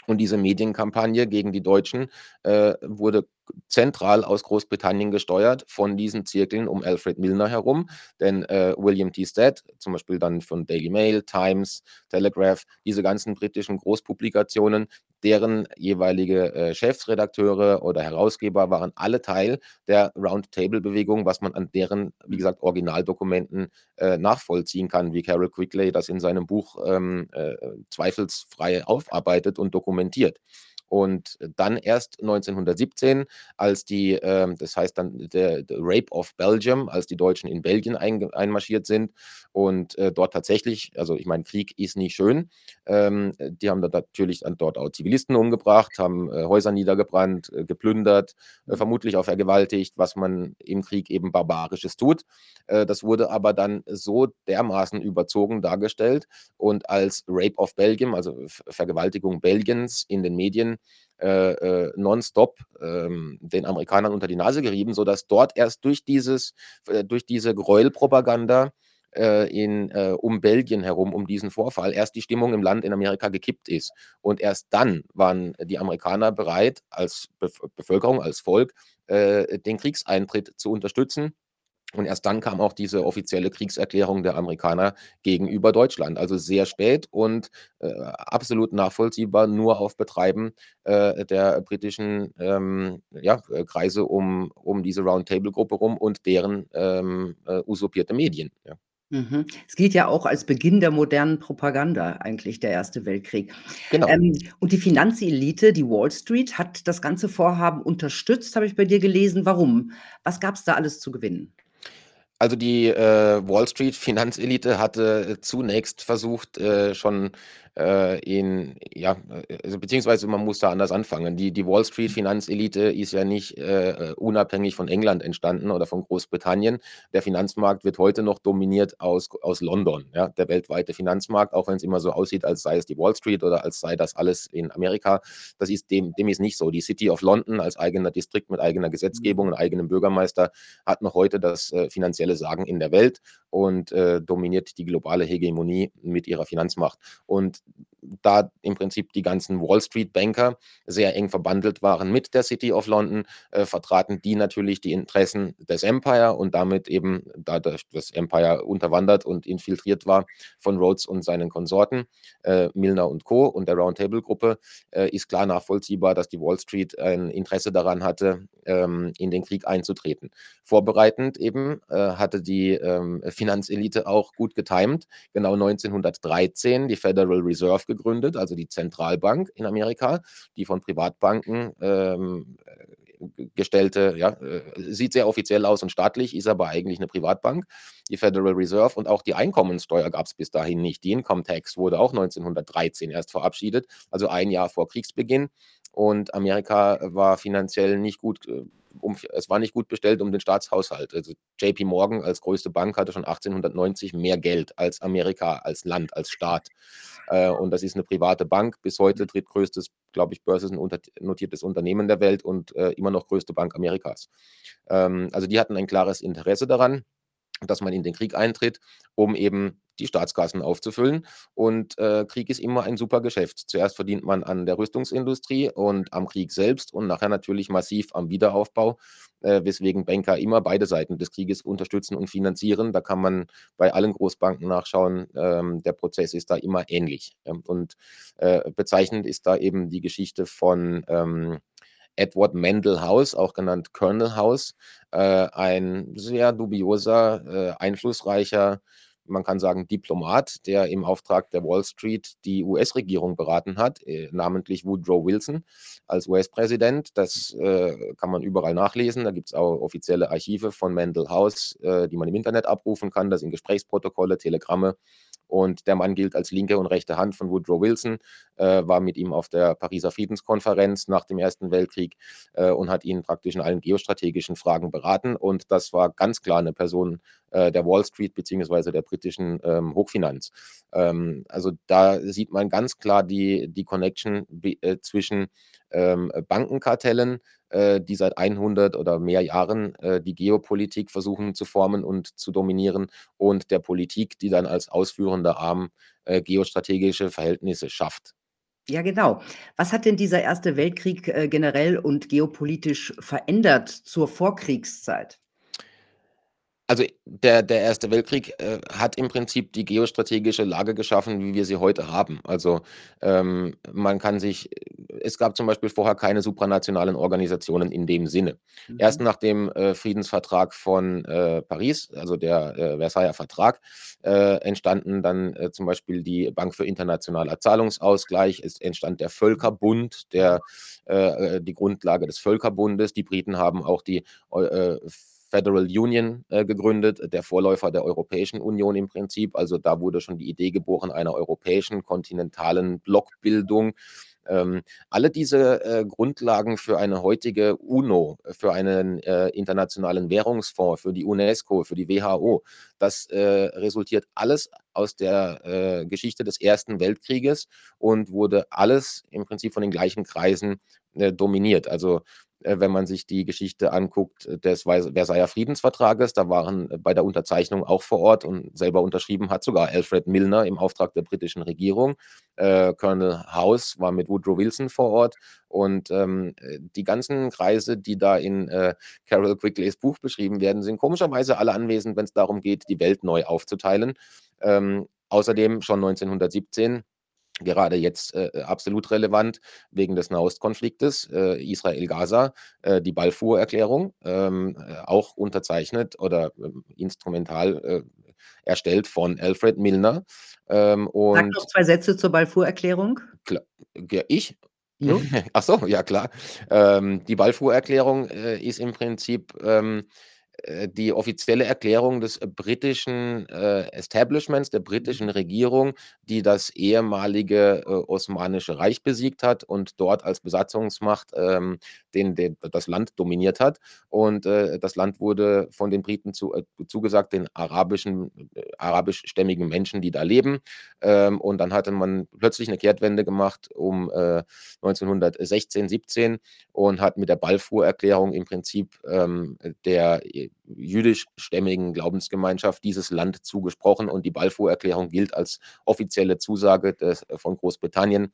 Und diese Medienkampagne gegen die Deutschen äh, wurde zentral aus Großbritannien gesteuert von diesen Zirkeln um Alfred Milner herum. Denn äh, William T. Stead, zum Beispiel dann von Daily Mail, Times, Telegraph, diese ganzen britischen Großpublikationen, deren jeweilige äh, Chefsredakteure oder Herausgeber waren alle Teil der Roundtable-Bewegung, was man an deren, wie gesagt, Originaldokumenten äh, nachvollziehen kann, wie Carol Quigley das in seinem Buch ähm, äh, zweifelsfrei aufarbeitet und dokumentiert. Und dann erst 1917, als die, äh, das heißt dann der, der, Rape of Belgium, als die Deutschen in Belgien ein, einmarschiert sind und äh, dort tatsächlich, also ich meine, Krieg ist nicht schön. Ähm, die haben dann natürlich dann dort auch Zivilisten umgebracht, haben äh, Häuser niedergebrannt, äh, geplündert, äh, vermutlich auch vergewaltigt, was man im Krieg eben Barbarisches tut. Äh, das wurde aber dann so dermaßen überzogen dargestellt und als Rape of Belgium, also Vergewaltigung Belgiens in den Medien, äh, äh, nonstop ähm, den Amerikanern unter die Nase gerieben, sodass dort erst durch dieses, äh, durch diese Gräuelpropaganda äh, in, äh, um Belgien herum, um diesen Vorfall, erst die Stimmung im Land in Amerika gekippt ist. Und erst dann waren die Amerikaner bereit, als Bevölkerung, als Volk, den Kriegseintritt zu unterstützen und erst dann kam auch diese offizielle Kriegserklärung der Amerikaner gegenüber Deutschland. Also sehr spät und äh, absolut nachvollziehbar nur auf Betreiben äh, der britischen ähm, ja, äh, Kreise um, um diese Roundtable-Gruppe rum und deren ähm, äh, usurpierte Medien. Ja. Mhm. Es gilt ja auch als Beginn der modernen Propaganda eigentlich, der Erste Weltkrieg. Genau. Ähm, und die Finanzelite, die Wall Street, hat das ganze Vorhaben unterstützt, habe ich bei dir gelesen. Warum? Was gab es da alles zu gewinnen? Also die äh, Wall Street Finanzelite hatte zunächst versucht, äh, schon äh, in, ja, äh, also beziehungsweise man muss da anders anfangen. Die, die Wall Street Finanzelite ist ja nicht äh, unabhängig von England entstanden oder von Großbritannien. Der Finanzmarkt wird heute noch dominiert aus, aus London, ja, der weltweite Finanzmarkt, auch wenn es immer so aussieht, als sei es die Wall Street oder als sei das alles in Amerika. Das ist dem, dem ist nicht so. Die City of London als eigener Distrikt mit eigener Gesetzgebung und eigenem Bürgermeister hat noch heute das äh, finanzielle Sagen in der Welt und äh, dominiert die globale Hegemonie mit ihrer Finanzmacht. Und da im Prinzip die ganzen Wall Street Banker sehr eng verbandelt waren mit der City of London, äh, vertraten die natürlich die Interessen des Empire und damit eben, da das Empire unterwandert und infiltriert war von Rhodes und seinen Konsorten, äh, Milner und Co. und der Roundtable-Gruppe, äh, ist klar nachvollziehbar, dass die Wall Street ein Interesse daran hatte, ähm, in den Krieg einzutreten. Vorbereitend eben äh, hatte die ähm, Finanzelite auch gut getimt, genau 1913 die Federal Reserve gegründet, also die Zentralbank in Amerika, die von Privatbanken ähm, gestellte, ja, äh, sieht sehr offiziell aus und staatlich, ist aber eigentlich eine Privatbank, die Federal Reserve und auch die Einkommenssteuer gab es bis dahin nicht. Die Income Tax wurde auch 1913 erst verabschiedet, also ein Jahr vor Kriegsbeginn. Und Amerika war finanziell nicht gut äh, um, es war nicht gut bestellt um den Staatshaushalt. Also JP Morgan als größte Bank hatte schon 1890 mehr Geld als Amerika, als Land, als Staat. Äh, und das ist eine private Bank, bis heute drittgrößtes, glaube ich, börsennotiertes Unternehmen der Welt und äh, immer noch größte Bank Amerikas. Ähm, also die hatten ein klares Interesse daran dass man in den Krieg eintritt, um eben die Staatskassen aufzufüllen. Und äh, Krieg ist immer ein super Geschäft. Zuerst verdient man an der Rüstungsindustrie und am Krieg selbst und nachher natürlich massiv am Wiederaufbau, äh, weswegen Banker immer beide Seiten des Krieges unterstützen und finanzieren. Da kann man bei allen Großbanken nachschauen. Ähm, der Prozess ist da immer ähnlich. und äh, bezeichnend ist da eben die Geschichte von ähm, Edward Mendel House, auch genannt Colonel House, äh, ein sehr dubioser, äh, einflussreicher man kann sagen, Diplomat, der im Auftrag der Wall Street die US-Regierung beraten hat, äh, namentlich Woodrow Wilson als US-Präsident. Das äh, kann man überall nachlesen. Da gibt es auch offizielle Archive von Mendel House, äh, die man im Internet abrufen kann. Da sind Gesprächsprotokolle, Telegramme. Und der Mann gilt als linke und rechte Hand von Woodrow Wilson, äh, war mit ihm auf der Pariser Friedenskonferenz nach dem Ersten Weltkrieg äh, und hat ihn praktisch in allen geostrategischen Fragen beraten. Und das war ganz klar eine Person äh, der Wall Street beziehungsweise der britischen ähm, Hochfinanz. Ähm, also da sieht man ganz klar die, die Connection äh, zwischen ähm, Bankenkartellen, äh, die seit 100 oder mehr Jahren äh, die Geopolitik versuchen zu formen und zu dominieren und der Politik, die dann als ausführender Arm äh, geostrategische Verhältnisse schafft. Ja, genau. Was hat denn dieser Erste Weltkrieg äh, generell und geopolitisch verändert zur Vorkriegszeit? Also, der der Erste Weltkrieg, äh, hat im Prinzip die geostrategische Lage geschaffen, wie wir sie heute haben. Also, ähm, man kann sich es gab zum Beispiel vorher keine supranationalen Organisationen in dem Sinne. Mhm. Erst nach dem, äh, Friedensvertrag von, äh, Paris, also der, äh, Versailler Vertrag, äh, entstanden dann, äh, zum Beispiel die Bank für internationaler Zahlungsausgleich. Es entstand der Völkerbund, der die Grundlage des Völkerbundes. Die Briten haben auch die Federal Union äh, gegründet, der Vorläufer der Europäischen Union im Prinzip. Also da wurde schon die Idee geboren einer europäischen kontinentalen Blockbildung. Ähm, alle diese äh, Grundlagen für eine heutige UNO, für einen äh, internationalen Währungsfonds, für die UNESCO, für die WHO, das äh, resultiert alles aus der äh, Geschichte des Ersten Weltkrieges und wurde alles im Prinzip von den gleichen Kreisen äh, dominiert. Also wenn man sich die Geschichte anguckt des Versailler Friedensvertrages. Da waren bei der Unterzeichnung auch vor Ort und selber unterschrieben hat sogar Alfred Milner im Auftrag der britischen Regierung. Äh, Colonel House war mit Woodrow Wilson vor Ort und ähm, die ganzen Kreise, die da in äh, Carol Quickleys Buch beschrieben werden, sind komischerweise alle anwesend, wenn es darum geht, die Welt neu aufzuteilen. Ähm, außerdem schon 1917 gerade jetzt äh, absolut relevant wegen des Nahostkonfliktes, äh, Israel-Gaza, äh, die Balfour-Erklärung, ähm, äh, auch unterzeichnet oder ähm, instrumental äh, erstellt von Alfred Milner. Ähm, Sag noch zwei Sätze zur Balfour-Erklärung. Ich? Ja. Ach so, ja klar. Ähm, die Balfour-Erklärung äh, ist im Prinzip ähm, äh, die offizielle Erklärung des äh, britischen äh, Establishments, der britischen Regierung, die das ehemalige äh, Osmanische Reich besiegt hat und dort als Besatzungsmacht ähm, den, den, das Land dominiert hat. Und äh, das Land wurde von den Briten zu, äh, zugesagt, den arabischen, arabischstämmigen Menschen, die da leben. Ähm, und dann hatte man plötzlich eine Kehrtwende gemacht um 1916, 17 und hat mit der Balfour-Erklärung im Prinzip ähm, der jüdischstämmigen Glaubensgemeinschaft dieses Land zugesprochen und die Balfour-Erklärung gilt als offizielle Zusage des, von Großbritannien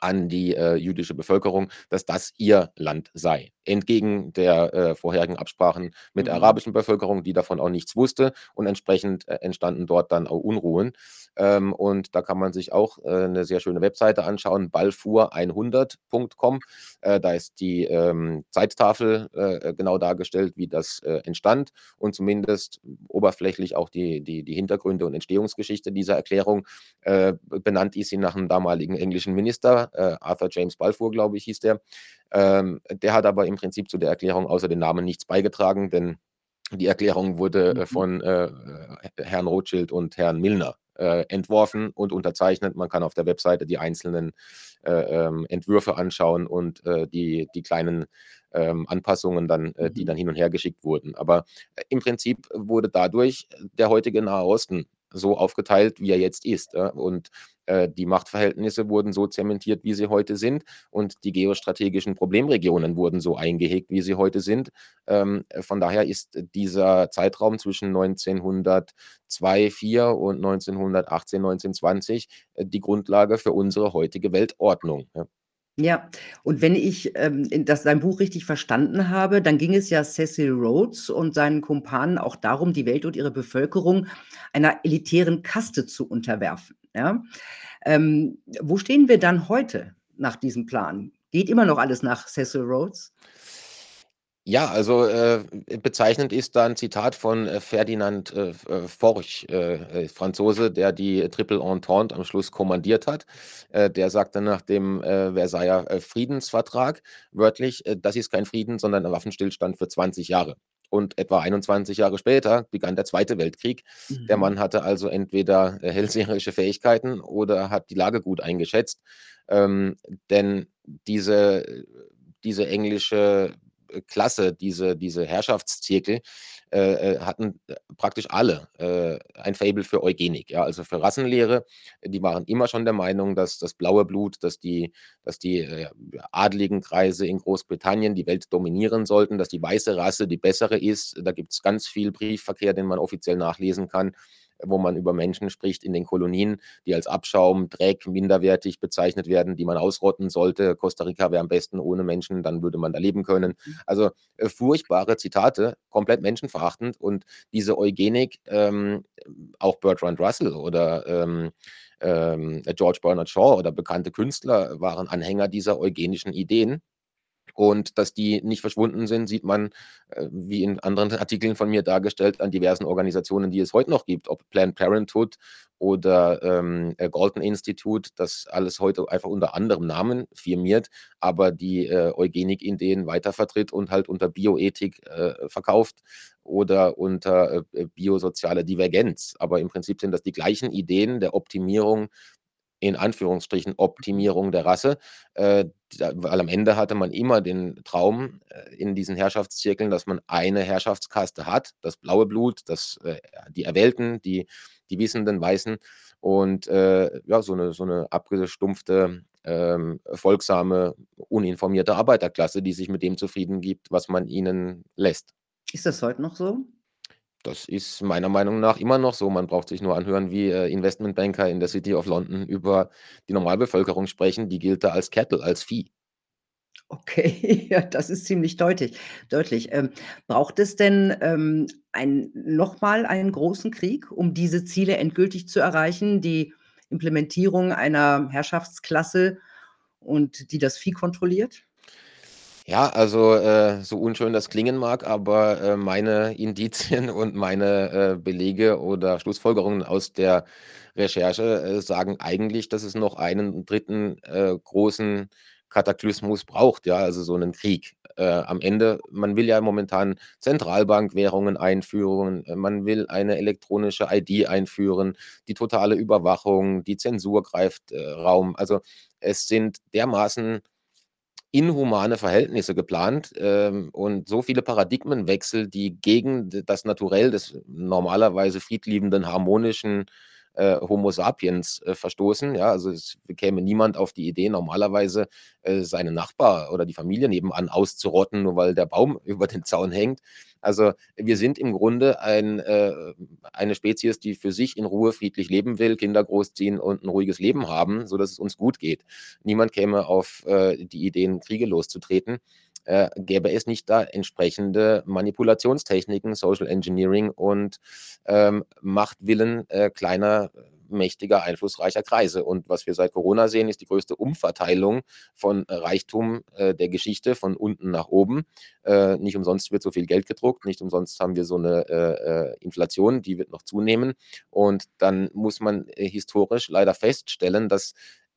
an die äh, jüdische Bevölkerung, dass das ihr Land sei. Entgegen der äh, vorherigen Absprachen mit der mhm. arabischen Bevölkerung, die davon auch nichts wusste und entsprechend äh, entstanden dort dann auch Unruhen. Ähm, und da kann man sich auch äh, eine sehr schöne Webseite anschauen, balfour100.com. Äh, da ist die ähm, Zeittafel äh, genau dargestellt, wie das entstand und zumindest oberflächlich auch die, die, die Hintergründe und Entstehungsgeschichte dieser Erklärung. benannt ist sie nach einem damaligen englischen Minister äh, Arthur James Balfour, glaube ich, hieß der. Ähm, der hat aber im Prinzip zu der Erklärung außer den Namen nichts beigetragen, denn die Erklärung wurde äh, mhm. von äh, Herrn Rothschild und Herrn Milner äh, entworfen und unterzeichnet. Man kann auf der Webseite die einzelnen äh, ähm, Entwürfe anschauen und äh, die, die kleinen ähm, Anpassungen dann, äh, die mhm. dann hin und her geschickt wurden. Aber äh, im Prinzip wurde dadurch der heutige Nahe Osten so aufgeteilt, wie er jetzt ist. Und äh, die Machtverhältnisse wurden so zementiert, wie sie heute sind. Und die geostrategischen Problemregionen wurden so eingehegt, wie sie heute sind. Ähm, von daher ist dieser Zeitraum zwischen 1902, 4 und 1918, 1920 äh, die Grundlage für unsere heutige Weltordnung. Ja? Und wenn ich, ähm, das sein Buch richtig verstanden habe, dann ging es ja Cecil Rhodes und seinen Kumpanen auch darum, die Welt und ihre Bevölkerung einer elitären Kaste zu unterwerfen, ja? Ähm, wo stehen wir dann heute nach diesem Plan? Geht immer noch alles nach Cecil Rhodes? Ja, also, äh, bezeichnend ist da 'n Zitat von, äh, Ferdinand, äh, äh, Forch, äh, äh, Franzose, der die Triple Entente am Schluss kommandiert hat. Äh, der sagte nach dem, äh, Versailler, äh, Friedensvertrag wörtlich: „Äh, das ist kein Frieden, sondern ein Waffenstillstand für 20 Jahre.“ Und etwa 21 Jahre später begann der Zweite Weltkrieg. Der mhm. Mann hatte also entweder, äh, hellseherische Fähigkeiten oder hat die Lage gut eingeschätzt. Ähm, denn diese diese englische äh, Klasse, diese, diese Herrschaftszirkel, äh, äh hatten äh, praktisch alle äh, ein Fable für Eugenik, ja, also für Rassenlehre. Die waren immer schon der Meinung, dass das blaue Blut, dass die, dass die äh, adligen Kreise in Großbritannien die Welt dominieren sollten, dass die weiße Rasse die bessere ist. Da gibt es ganz viel Briefverkehr, den man offiziell nachlesen kann wo man über Menschen spricht in den Kolonien, die als Abschaum, Dreck, minderwertig bezeichnet werden, die man ausrotten sollte. Costa Rica wäre am besten ohne Menschen, dann würde man da leben können. Mhm. Also äh, furchtbare Zitate, komplett menschenverachtend und diese Eugenik, ähm, auch Bertrand Russell oder ähm, ähm, George Bernard Shaw oder bekannte Künstler waren Anhänger dieser eugenischen Ideen. Und dass die nicht verschwunden sind, sieht man, äh, wie in anderen Artikeln von mir dargestellt, an diversen Organisationen, die es heute noch gibt, ob Planned Parenthood oder ähm, äh, Galton Institute, das alles heute einfach unter anderem Namen firmiert, aber die äh, Eugenik-Ideen weitervertritt und halt unter Bioethik äh, verkauft oder unter äh, biosoziale Divergenz. Aber im Prinzip sind das die gleichen Ideen der Optimierung in Anführungsstrichen Optimierung der Rasse, äh, weil am Ende hatte man immer den Traum äh, in diesen Herrschaftszirkeln, dass man eine Herrschaftskaste hat, das blaue Blut, das, äh, die Erwählten, die, die wissenden Weißen und, äh, ja, so 'ne so 'ne abgestumpfte, ähm, folgsame, uninformierte Arbeiterklasse, die sich mit dem zufrieden gibt, was man ihnen lässt. Ist das heute noch so? Das ist meiner Meinung nach immer noch so. Man braucht sich nur anhören, wie, äh, Investmentbanker in der City of London über die Normalbevölkerung sprechen. Die gilt da als Cattle, als Vieh. Okay, ja, das ist ziemlich deutlich deutlich. Ähm, braucht es denn, ähm, ein noch mal einen großen Krieg, um diese Ziele endgültig zu erreichen, die Implementierung einer Herrschaftsklasse und die das Vieh kontrolliert? Ja, also, äh, so unschön das klingen mag, aber, äh, meine Indizien und meine, äh, Belege oder Schlussfolgerungen aus der Recherche, äh, sagen eigentlich, dass es noch einen 3., äh, großen Kataklysmus braucht, ja, also so 'nen Krieg. Äh, am Ende man will ja momentan Zentralbankwährungen einführen, äh, man will eine elektronische ID einführen, die totale Überwachung, die Zensur greift, äh, Raum. Also, es sind dermaßen inhumane Verhältnisse geplant, ähm, und so viele Paradigmenwechsel, die gegen das Naturell des normalerweise friedliebenden, harmonischen, äh, Homo sapiens, äh, verstoßen, ja? Also, es käme niemand auf die Idee, normalerweise, äh, seinen Nachbar oder die Familie nebenan auszurotten, nur weil der Baum über den Zaun hängt. Also, wir sind im Grunde ein äh, eine Spezies, die für sich in Ruhe friedlich leben will, Kinder großziehen und 'n ruhiges Leben haben, sodass es uns gut geht. Niemand käme auf, äh, die Ideen, Kriege loszutreten, äh, gäbe es nicht da entsprechende Manipulationstechniken, Social Engineering und, ähm, Machtwillen, äh, kleiner, mächtiger, einflussreicher Kreise. Und was wir seit Corona sehen, ist die größte Umverteilung von Reichtum, äh, der Geschichte von unten nach oben. Äh, nicht umsonst wird so viel Geld gedruckt, nicht umsonst haben wir so 'ne, äh, äh, Inflation, die wird noch zunehmen. Und dann muss man, äh, historisch leider feststellen, dass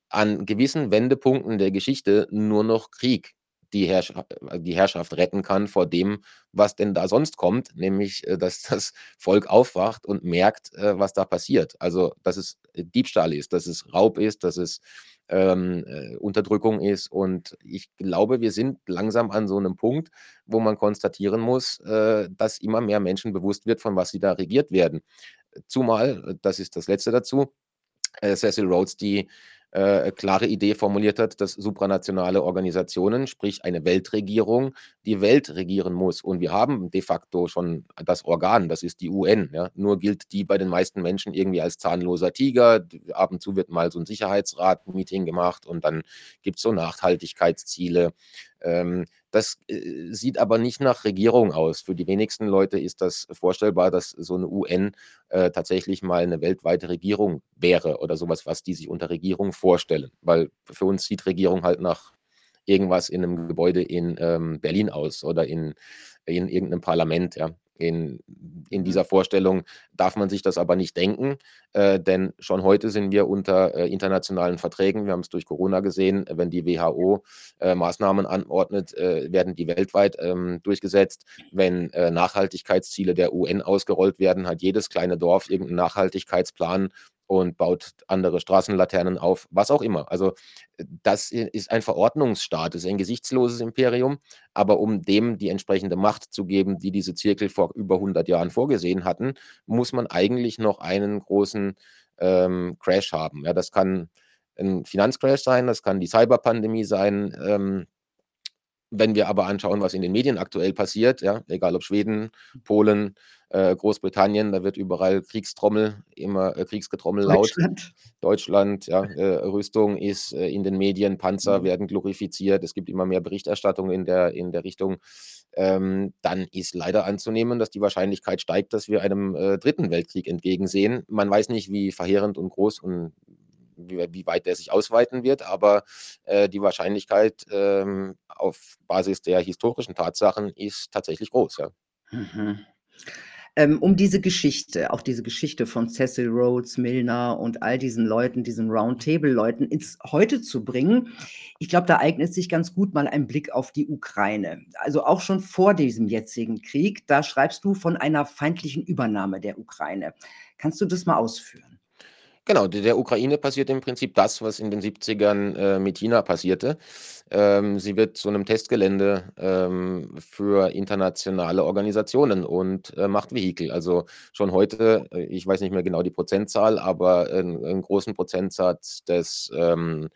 an gewissen Wendepunkten der Geschichte nur noch Krieg die Herrscha äh, die Herrschaft retten kann vor dem, was denn da sonst kommt, nämlich, äh, dass das Volk aufwacht und merkt, äh, was da passiert. Also, dass es, Diebstahl ist, dass es Raub ist, dass es, ähm, äh, Unterdrückung ist. Und ich glaube, wir sind langsam an so 'nem Punkt, wo man konstatieren muss, äh, dass immer mehr Menschen bewusst wird, von was sie da regiert werden. Zumal, das ist das Letzte dazu, äh, Cecil Rhodes die, äh, klare Idee formuliert hat, dass supranationale Organisationen, sprich eine Weltregierung, die Welt regieren muss. Und wir haben de facto schon das Organ, das ist die UN, ja? Nur gilt die bei den meisten Menschen irgendwie als zahnloser Tiger. Ab und zu wird mal so 'n Sicherheitsrat-Meeting gemacht und dann gibt's so Nachhaltigkeitsziele. Ähm, das, äh, sieht aber nicht nach Regierung aus. Für die wenigsten Leute ist das vorstellbar, dass so 'ne UN, äh, tatsächlich mal 'ne weltweite Regierung wäre oder so was, die sich unter Regierung vorstellen. Weil für uns sieht Regierung halt nach irgendwas in 'nem Gebäude in, ähm, Berlin aus oder in in irgend 'nem Parlament, ja? In in Mhm. dieser Vorstellung darf man sich das aber nicht denken, äh, denn schon heute sind wir unter, äh, internationalen Verträgen. Wir haben's durch Corona gesehen, wenn die WHO, äh, Maßnahmen anordnet, äh, werden die weltweit, ähm, durchgesetzt. Wenn, äh, Nachhaltigkeitsziele der UN ausgerollt werden, hat jedes kleine Dorf irgend 'n Nachhaltigkeitsplan und baut andere Straßenlaternen auf, was auch immer. Also, äh, das ist ein Verordnungsstaat, ist ein gesichtsloses Imperium, aber um dem die entsprechende Macht zu geben, die diese Zirkel vor über 100 Jahren vorgesehen hatten, muss man eigentlich noch einen großen, ähm, Crash haben. Ja, das kann 'n Finanzcrash sein, das kann die Cyberpandemie sein. Ähm, wenn wir aber anschauen, was in den Medien aktuell passiert, ja, egal ob Schweden, Polen, äh, Großbritannien, da wird überall Kriegstrommel immer äh, Kriegsgetrommel laut. Deutschland. Deutschland, ja, äh, Rüstung ist, äh, in den Medien, Panzer Mhm. werden glorifiziert. Es gibt immer mehr Berichterstattung in der in der Richtung. Ähm, dann ist leider anzunehmen, dass die Wahrscheinlichkeit steigt, dass wir einem, äh, 3. Weltkrieg entgegensehen. Man weiß nicht, wie verheerend und groß und wie wie weit der sich ausweiten wird, aber, äh, die Wahrscheinlichkeit, ähm, auf Basis der historischen Tatsachen ist tatsächlich groß, ja. Mhm. Ähm, um diese Geschichte auch diese Geschichte von Cecil Rhodes, Milner und all diesen Leuten, diesen Round-Table-Leuten ins Heute zu bringen, ich glaube, da eignet sich ganz gut mal ein Blick auf die Ukraine. Also, auch schon vor diesem jetzigen Krieg, da schreibst du von einer feindlichen Übernahme der Ukraine. Kannst du das mal ausführen? Genau, de der Ukraine passiert im Prinzip das, was in den 70ern, äh, mit China passierte. Ähm, sie wird zu 'nem Testgelände, ähm, für internationale Organisationen und, äh, Machtvehikel. Also, schon heute, äh, ich weiß nicht mehr genau die Prozentzahl, aber 'n 'n großen Prozentsatz des, ähm,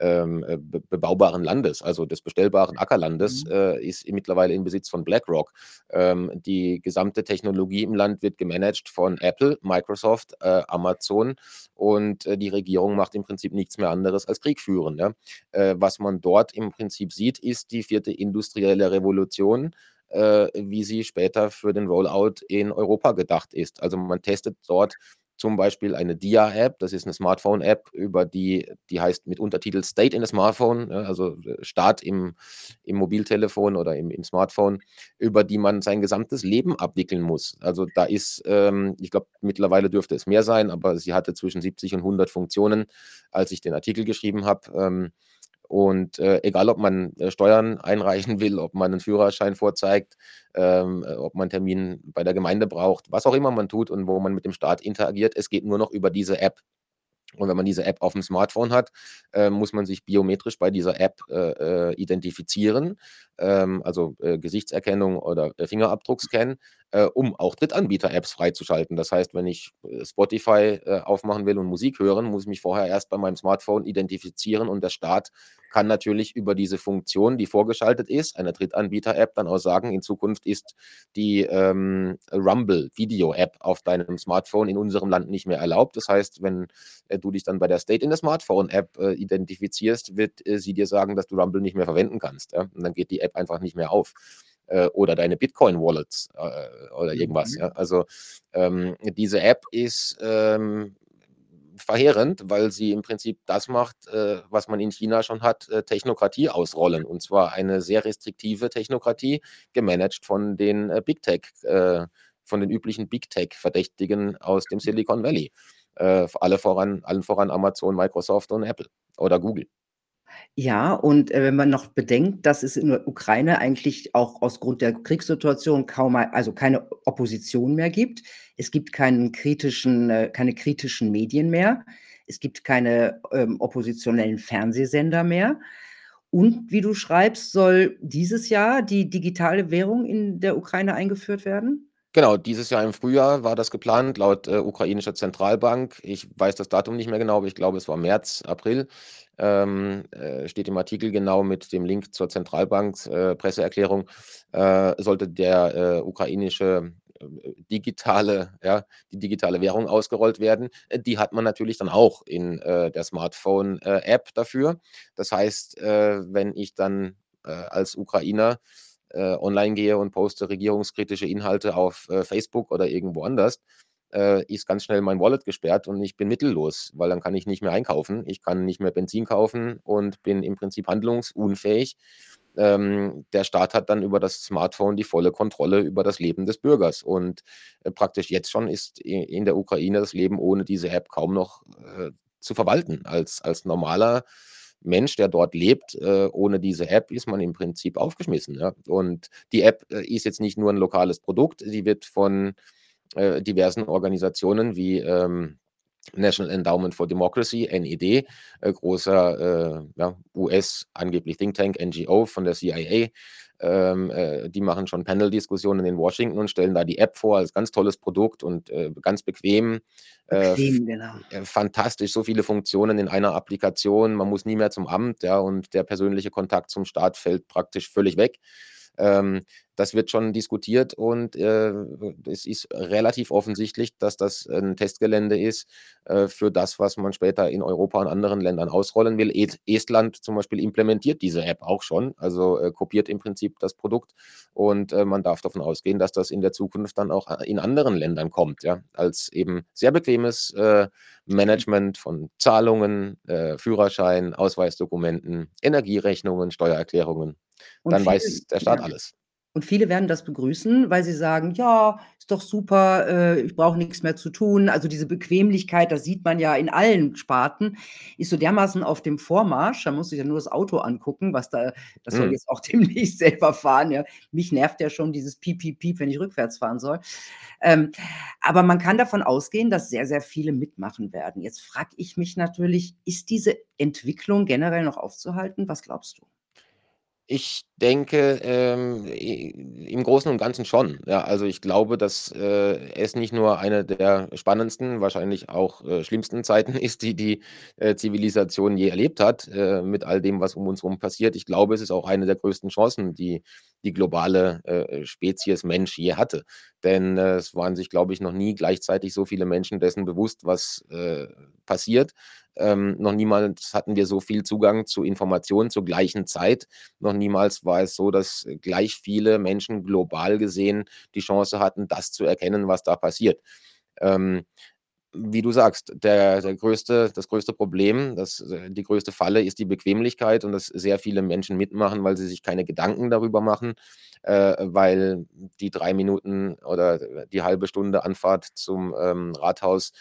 ähm, äh, be bebaubaren Landes, also des bestellbaren Ackerlandes, Mhm. äh, ist mittlerweile in Besitz von BlackRock. Ähm, die gesamte Technologie im Land wird gemanagt von Apple, Microsoft, äh, Amazon und, äh, die Regierung macht im Prinzip nichts mehr anderes als Krieg führen, ja? Äh, was man dort im Prinzip sieht, ist die 4. industrielle Revolution, äh, wie sie später für den Rollout in Europa gedacht ist. Also, man testet dort zum Beispiel eine Dia-App, das ist 'ne Smartphone-App, über die die heißt mit Untertitel „State in a Smartphone“, ne, also, äh, Start im im Mobiltelefon oder im im Smartphone, über die man sein gesamtes Leben abwickeln muss. Also, da ist, ähm ich glaube, mittlerweile dürfte es mehr sein, aber sie hatte zwischen 70 und 100 Funktionen, als ich den Artikel geschrieben habe. Ähm, und, äh, egal, ob man, äh, Steuern einreichen will, ob man 'nen Führerschein vorzeigt, ähm, äh, ob man 'n Termin bei der Gemeinde braucht, was auch immer man tut und wo man mit dem Staat interagiert, es geht nur noch über diese App. Und wenn man diese App aufm Smartphone hat, äh, muss man sich biometrisch bei dieser App, äh, äh, identifizieren, ähm, also, Gesichtserkennung oder, Fingerabdruckscan, äh, um auch Drittanbieter-Apps freizuschalten. Das heißt, wenn ich, äh, Spotify, äh, aufmachen will und Musik hören, muss ich mich vorher erst bei meinem Smartphone identifizieren und der Staat kann natürlich über diese Funktion, die vorgeschaltet ist, einer Drittanbieter-App, dann auch sagen: „In Zukunft ist die, ähm, Rumble-Video-App auf deinem Smartphone in unserem Land nicht mehr erlaubt.“ Das heißt, wenn, äh, du dich dann bei der State in a Smartphone-App, äh, identifizierst, wird, äh, sie dir sagen, dass du Rumble nicht mehr verwenden kannst, ja? Und dann geht die App einfach nicht mehr auf. Äh, oder deine Bitcoin-Wallets, äh, oder irgendwas, Mhm. ja? Also, ähm, diese App ist, ähm, verheerend, weil sie im Prinzip das macht, äh, was man in China schon hat, äh, Technokratie ausrollen, und zwar eine sehr restriktive Technokratie, gemanagt von den, äh, Big Tech äh, von den üblichen Big Tech-Verdächtigen aus dem Silicon Valley. Äh, alle voran allen voran Amazon, Microsoft und Apple oder Google. Ja, und, äh, wenn man noch bedenkt, dass es in der Ukraine eigentlich auch aus Grund der Kriegssituation kaum also, keine Opposition mehr gibt. Es gibt keinen kritischen äh, keine kritischen Medien mehr. Es gibt keine, ähm, oppositionellen Fernsehsender mehr. Und wie du schreibst, soll dieses Jahr die digitale Währung in der Ukraine eingeführt werden? Genau, dieses Jahr im Frühjahr war das geplant laut, äh, ukrainischer Zentralbank. Ich weiß das Datum nicht mehr genau, aber ich glaube, es war März, April. Ähm, äh, steht im Artikel genau mit dem Link zur Zentralbanks äh, äh, sollte der, äh, ukrainische, digitale ja, die digitale Währung ausgerollt werden. Die hat man natürlich dann auch in, der Smartphone, äh, App dafür. Das heißt, wenn ich dann, als Ukrainer, online gehe und poste regierungskritische Inhalte auf, Facebook oder irgendwo anders, äh, ist ganz schnell mein Wallet gesperrt und ich bin mittellos, weil dann kann ich nicht mehr einkaufen. Ich kann nicht mehr Benzin kaufen und bin im Prinzip handlungsunfähig. Ähm, der Staat hat dann über das Smartphone die volle Kontrolle über das Leben des Bürgers. Und, äh, praktisch jetzt schon ist in der Ukraine das Leben ohne diese App kaum noch, äh, zu verwalten. Als als normaler Mensch, der dort lebt, äh, ohne diese App ist man im Prinzip aufgeschmissen, ja? Und die App, äh, ist jetzt nicht nur 'n lokales Produkt, sie wird von, äh, diversen Organisationen wie, ähm, National Endowment for Democracy, NED, äh, großer, äh, ja, US angeblich Think-Tank, NGO von der CIA, ähm, äh, die machen schon Panel-Diskussionen in Washington und stellen da die App vor als ganz tolles Produkt und, äh, ganz bequem, äh, Bequem, genau. äh, fantastisch, so viele Funktionen in einer Applikation. Man muss nie mehr zum Amt, ja, und der persönliche Kontakt zum Staat fällt praktisch völlig weg. Ähm, das wird schon diskutiert und, äh, es ist relativ offensichtlich, dass das 'n Testgelände ist, äh, für das, was man später in Europa und anderen Ländern ausrollen will. Estland zum Beispiel implementiert diese App auch schon, also, äh, kopiert im Prinzip das Produkt und, äh, man darf davon ausgehen, dass das in der Zukunft dann auch, äh, in anderen Ländern kommt, ja, als eben sehr bequemes, äh, Management von Zahlungen, Führerschein, Ausweisdokumenten, Energierechnungen, Steuererklärungen. Und Dann viele weiß der ja. Staat alles. Und viele werden das begrüßen, weil sie sagen: „Ja, ist doch super, äh, ich brauche nix mehr zu tun. Also, diese Bequemlichkeit, das sieht man ja in allen Sparten, ist so dermaßen auf dem Vormarsch. Da muss ich ja nur das Auto angucken, was da das soll Mhm. jetzt auch demnächst selber fahren, ja. Mich nervt ja schon dieses Piep, Piep, Piep, wenn ich rückwärts fahren soll. Ähm, aber man kann davon ausgehen, dass sehr, sehr viele mitmachen werden. Jetzt frage ich mich natürlich, ist diese Entwicklung generell noch aufzuhalten? Was glaubst du? Ich denke, ähm, im Großen und Ganzen schon. Ja, also, ich glaube, dass, äh, es nicht nur eine der spannendsten, wahrscheinlich auch, äh, schlimmsten Zeiten ist, die die, äh, Zivilisation je erlebt hat, äh, mit all dem, was um uns rum passiert. Ich glaube, es ist auch eine der größten Chancen, die die globale, äh, Spezies Mensch je hatte. Denn, äh, es waren sich, glaube ich, noch nie gleichzeitig so viele Menschen dessen bewusst, was, äh, passiert. Ähm, noch niemals hatten wir so viel Zugang zu Informationen zur gleichen Zeit. Noch niemals war es so, dass gleich viele Menschen global gesehen die Chance hatten, das zu erkennen, was da passiert. Ähm, wie du sagst, der der größte das größte Problem, das äh, die größte Falle ist die Bequemlichkeit und dass sehr viele Menschen mitmachen, weil sie sich keine Gedanken darüber machen, äh, weil die 3 Minuten oder die 1/2 Stunde Anfahrt zum, ähm, Rathaus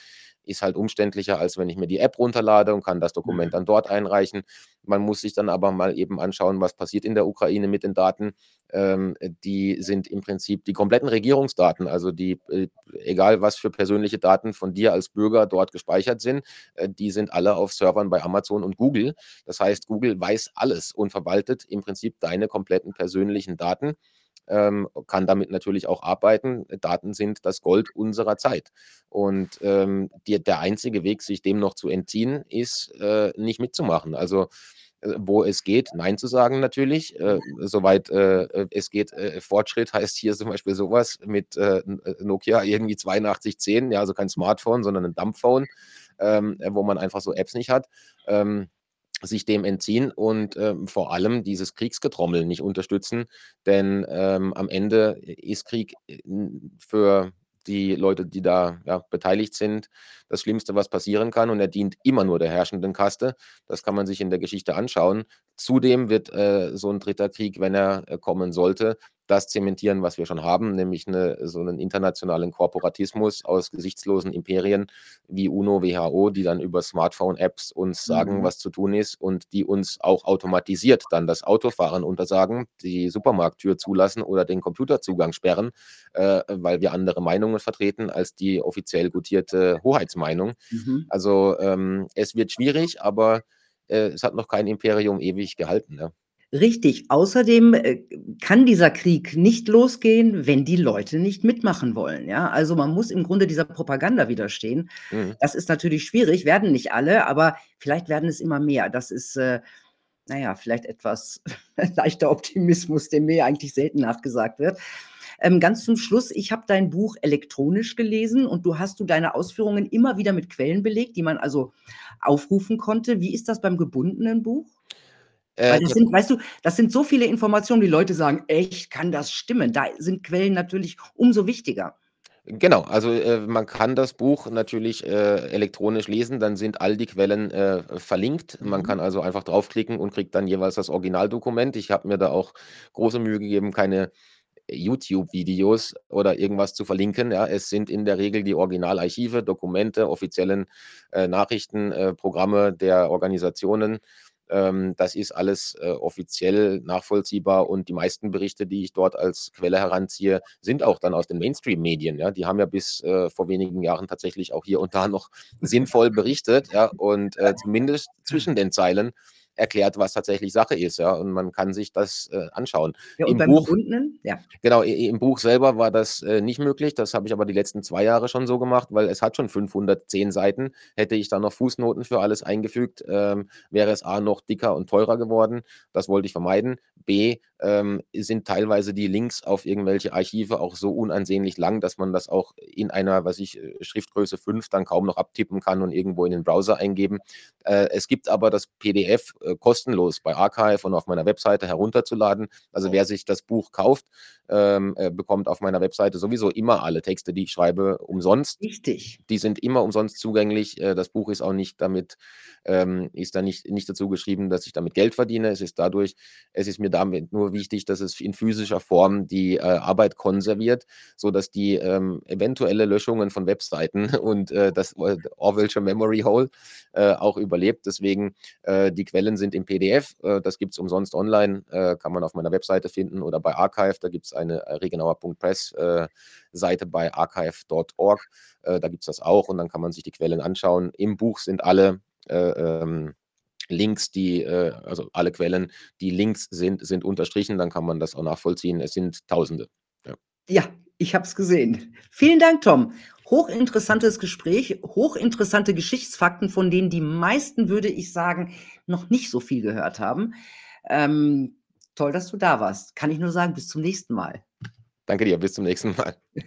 ist halt umständlicher, als wenn ich mir die App runterlade und kann das Dokument Mhm. dann dort einreichen. Man muss sich dann aber mal eben anschauen, was passiert in der Ukraine mit den Daten. Ähm, die sind im Prinzip die kompletten Regierungsdaten, also die äh, egal was für persönliche Daten von dir als Bürger dort gespeichert sind, äh, die sind alle auf Servern bei Amazon und Google. Das heißt, Google weiß alles und verwaltet im Prinzip deine kompletten persönlichen Daten, ähm, kann damit natürlich auch arbeiten. Daten sind das Gold unserer Zeit. Und, ähm, die der einzige Weg, sich dem noch zu entziehen, ist, äh, nicht mitzumachen. Also, äh, wo es geht, nein zu sagen natürlich, äh, soweit, äh, äh, es geht. Äh, Fortschritt heißt hier zum Beispiel so was mit, äh, Nokia irgendwie 8210, ja, also kein Smartphone, sondern 'n Dumbphone, ähm, wo man einfach so Apps nicht hat. Ähm, sich dem entziehen und, ähm, vor allem dieses Kriegsgetrommel nicht unterstützen, denn, ähm, am Ende ist Krieg, äh, für die Leute, die da, ja, beteiligt sind, das Schlimmste, was passieren kann und er dient immer nur der herrschenden Kaste. Das kann man sich in der Geschichte anschauen. Zudem wird, äh, so 'n 3. Krieg, wenn er, äh, kommen sollte, das zementieren, was wir schon haben, nämlich 'ne so 'nen internationalen Korporatismus aus gesichtslosen Imperien wie UNO, WHO, die dann über Smartphone-Apps uns sagen, Mhm. was zu tun ist und die uns auch automatisiert dann das Autofahren untersagen, die Supermarkttür zulassen oder den Computerzugang sperren, äh, weil wir andere Meinungen vertreten als die offiziell gutierte Hoheitsmeinung. Mhm. Also, ähm, es wird schwierig, aber, äh, es hat noch kein Imperium ewig gehalten, ja. Richtig. Außerdem, äh, kann dieser Krieg nicht losgehen, wenn die Leute nicht mitmachen wollen, ja? Also, man muss im Grunde dieser Propaganda widerstehen. Mhm. Das ist natürlich schwierig, werden nicht alle, aber vielleicht werden es immer mehr. Das ist, äh, na ja, vielleicht etwas leichter Optimismus, der mir eigentlich selten nachgesagt wird. Ähm, ganz zum Schluss, ich habe dein Buch elektronisch gelesen und du hast du deine Ausführungen immer wieder mit Quellen belegt, die man also aufrufen konnte. Wie ist das beim gebundenen Buch? Äh, das sind weißt du, das sind so viele Informationen, die Leute sagen: „Echt, kann das stimmen?“ Da sind Quellen natürlich umso wichtiger. Genau, also, äh, man kann das Buch natürlich, äh, elektronisch lesen, dann sind all die Quellen, äh, verlinkt. Man Mhm. kann also einfach draufklicken und kriegt dann jeweils das Originaldokument. Ich habe mir da auch große Mühe gegeben, keine YouTube-Videos oder irgendwas zu verlinken, ja? Es sind in der Regel die Originalarchive, Dokumente, offiziellen, äh, Nachrichten, äh, Programme der Organisationen. Ähm, das ist alles, äh, offiziell nachvollziehbar und die meisten Berichte, die ich dort als Quelle heranziehe, sind auch dann aus den Mainstream-Medien, ja? Die haben ja bis, äh, vor wenigen Jahren tatsächlich auch hier und da noch sinnvoll berichtet, ja, und, äh, zumindest zwischen den Zeilen erklärt, was tatsächlich Sache ist, ja, und man kann sich das, äh, anschauen. Ja, Im Buch gebundenen? Ja. genau, im Buch selber war das, äh, nicht möglich. Das habe ich aber die letzten 2 Jahre schon so gemacht, weil es hat schon 510 Seiten. Hätte ich da noch Fußnoten für alles eingefügt, ähm, wäre es A noch dicker und teurer geworden. Das wollte ich vermeiden. B, ähm, sind teilweise die Links auf irgendwelche Archive auch so unansehnlich lang, dass man das auch in einer, weiß ich, äh, Schriftgröße 5 dann kaum noch abtippen kann und irgendwo in den Browser eingeben. Äh, es gibt aber das PDF, äh, kostenlos bei Archive und auf meiner Webseite herunterzuladen. Also, wer sich das Buch kauft, ähm, äh, bekommt auf meiner Webseite sowieso immer alle Texte, die ich schreibe, umsonst. Richtig. Die sind immer umsonst zugänglich. Äh, das Buch ist auch nicht damit ähm, ist da nicht nicht dazu geschrieben, dass ich damit Geld verdiene. Es ist dadurch es ist mir damit nur nur wichtig, dass es in physischer Form die, äh, Arbeit konserviert, sodass die, ähm, eventuelle Löschungen von Webseiten und, äh, das Or Orwellsche Memory Hole, äh, auch überlebt. Deswegen, äh, die Quellen sind im PDF, äh, das gibt's umsonst online, äh, kann man auf meiner Webseite finden oder bei Archive, da gibt's eine, äh, regenauer.press, äh, Seite bei archive.org, da gibt's das auch und dann kann man sich die Quellen anschauen. Im Buch sind alle, äh, ähm Links, die, äh, also alle Quellen, die Links sind, sind unterstrichen, dann kann man das auch nachvollziehen. Es sind Tausende. Ja, ja ich habe es gesehen. Vielen Dank, Tom. Hochinteressantes Gespräch, hochinteressante Geschichtsfakten, von denen die meisten, würde ich sagen, noch nicht so viel gehört haben. Ähm, toll, dass du da warst. Kann ich nur sagen, bis zum nächsten Mal. Danke dir, bis zum nächsten Mal.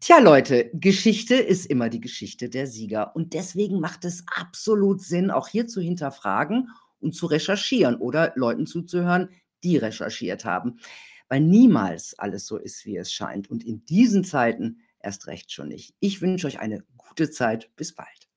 Tja, Leute, Geschichte ist immer die Geschichte der Sieger. Und deswegen macht es absolut Sinn, auch hier zu hinterfragen und zu recherchieren oder Leuten zuzuhören, die recherchiert haben. Weil niemals alles so ist, wie es scheint. Und in diesen Zeiten erst recht schon nicht. Ich wünsche euch eine gute Zeit. Bis bald.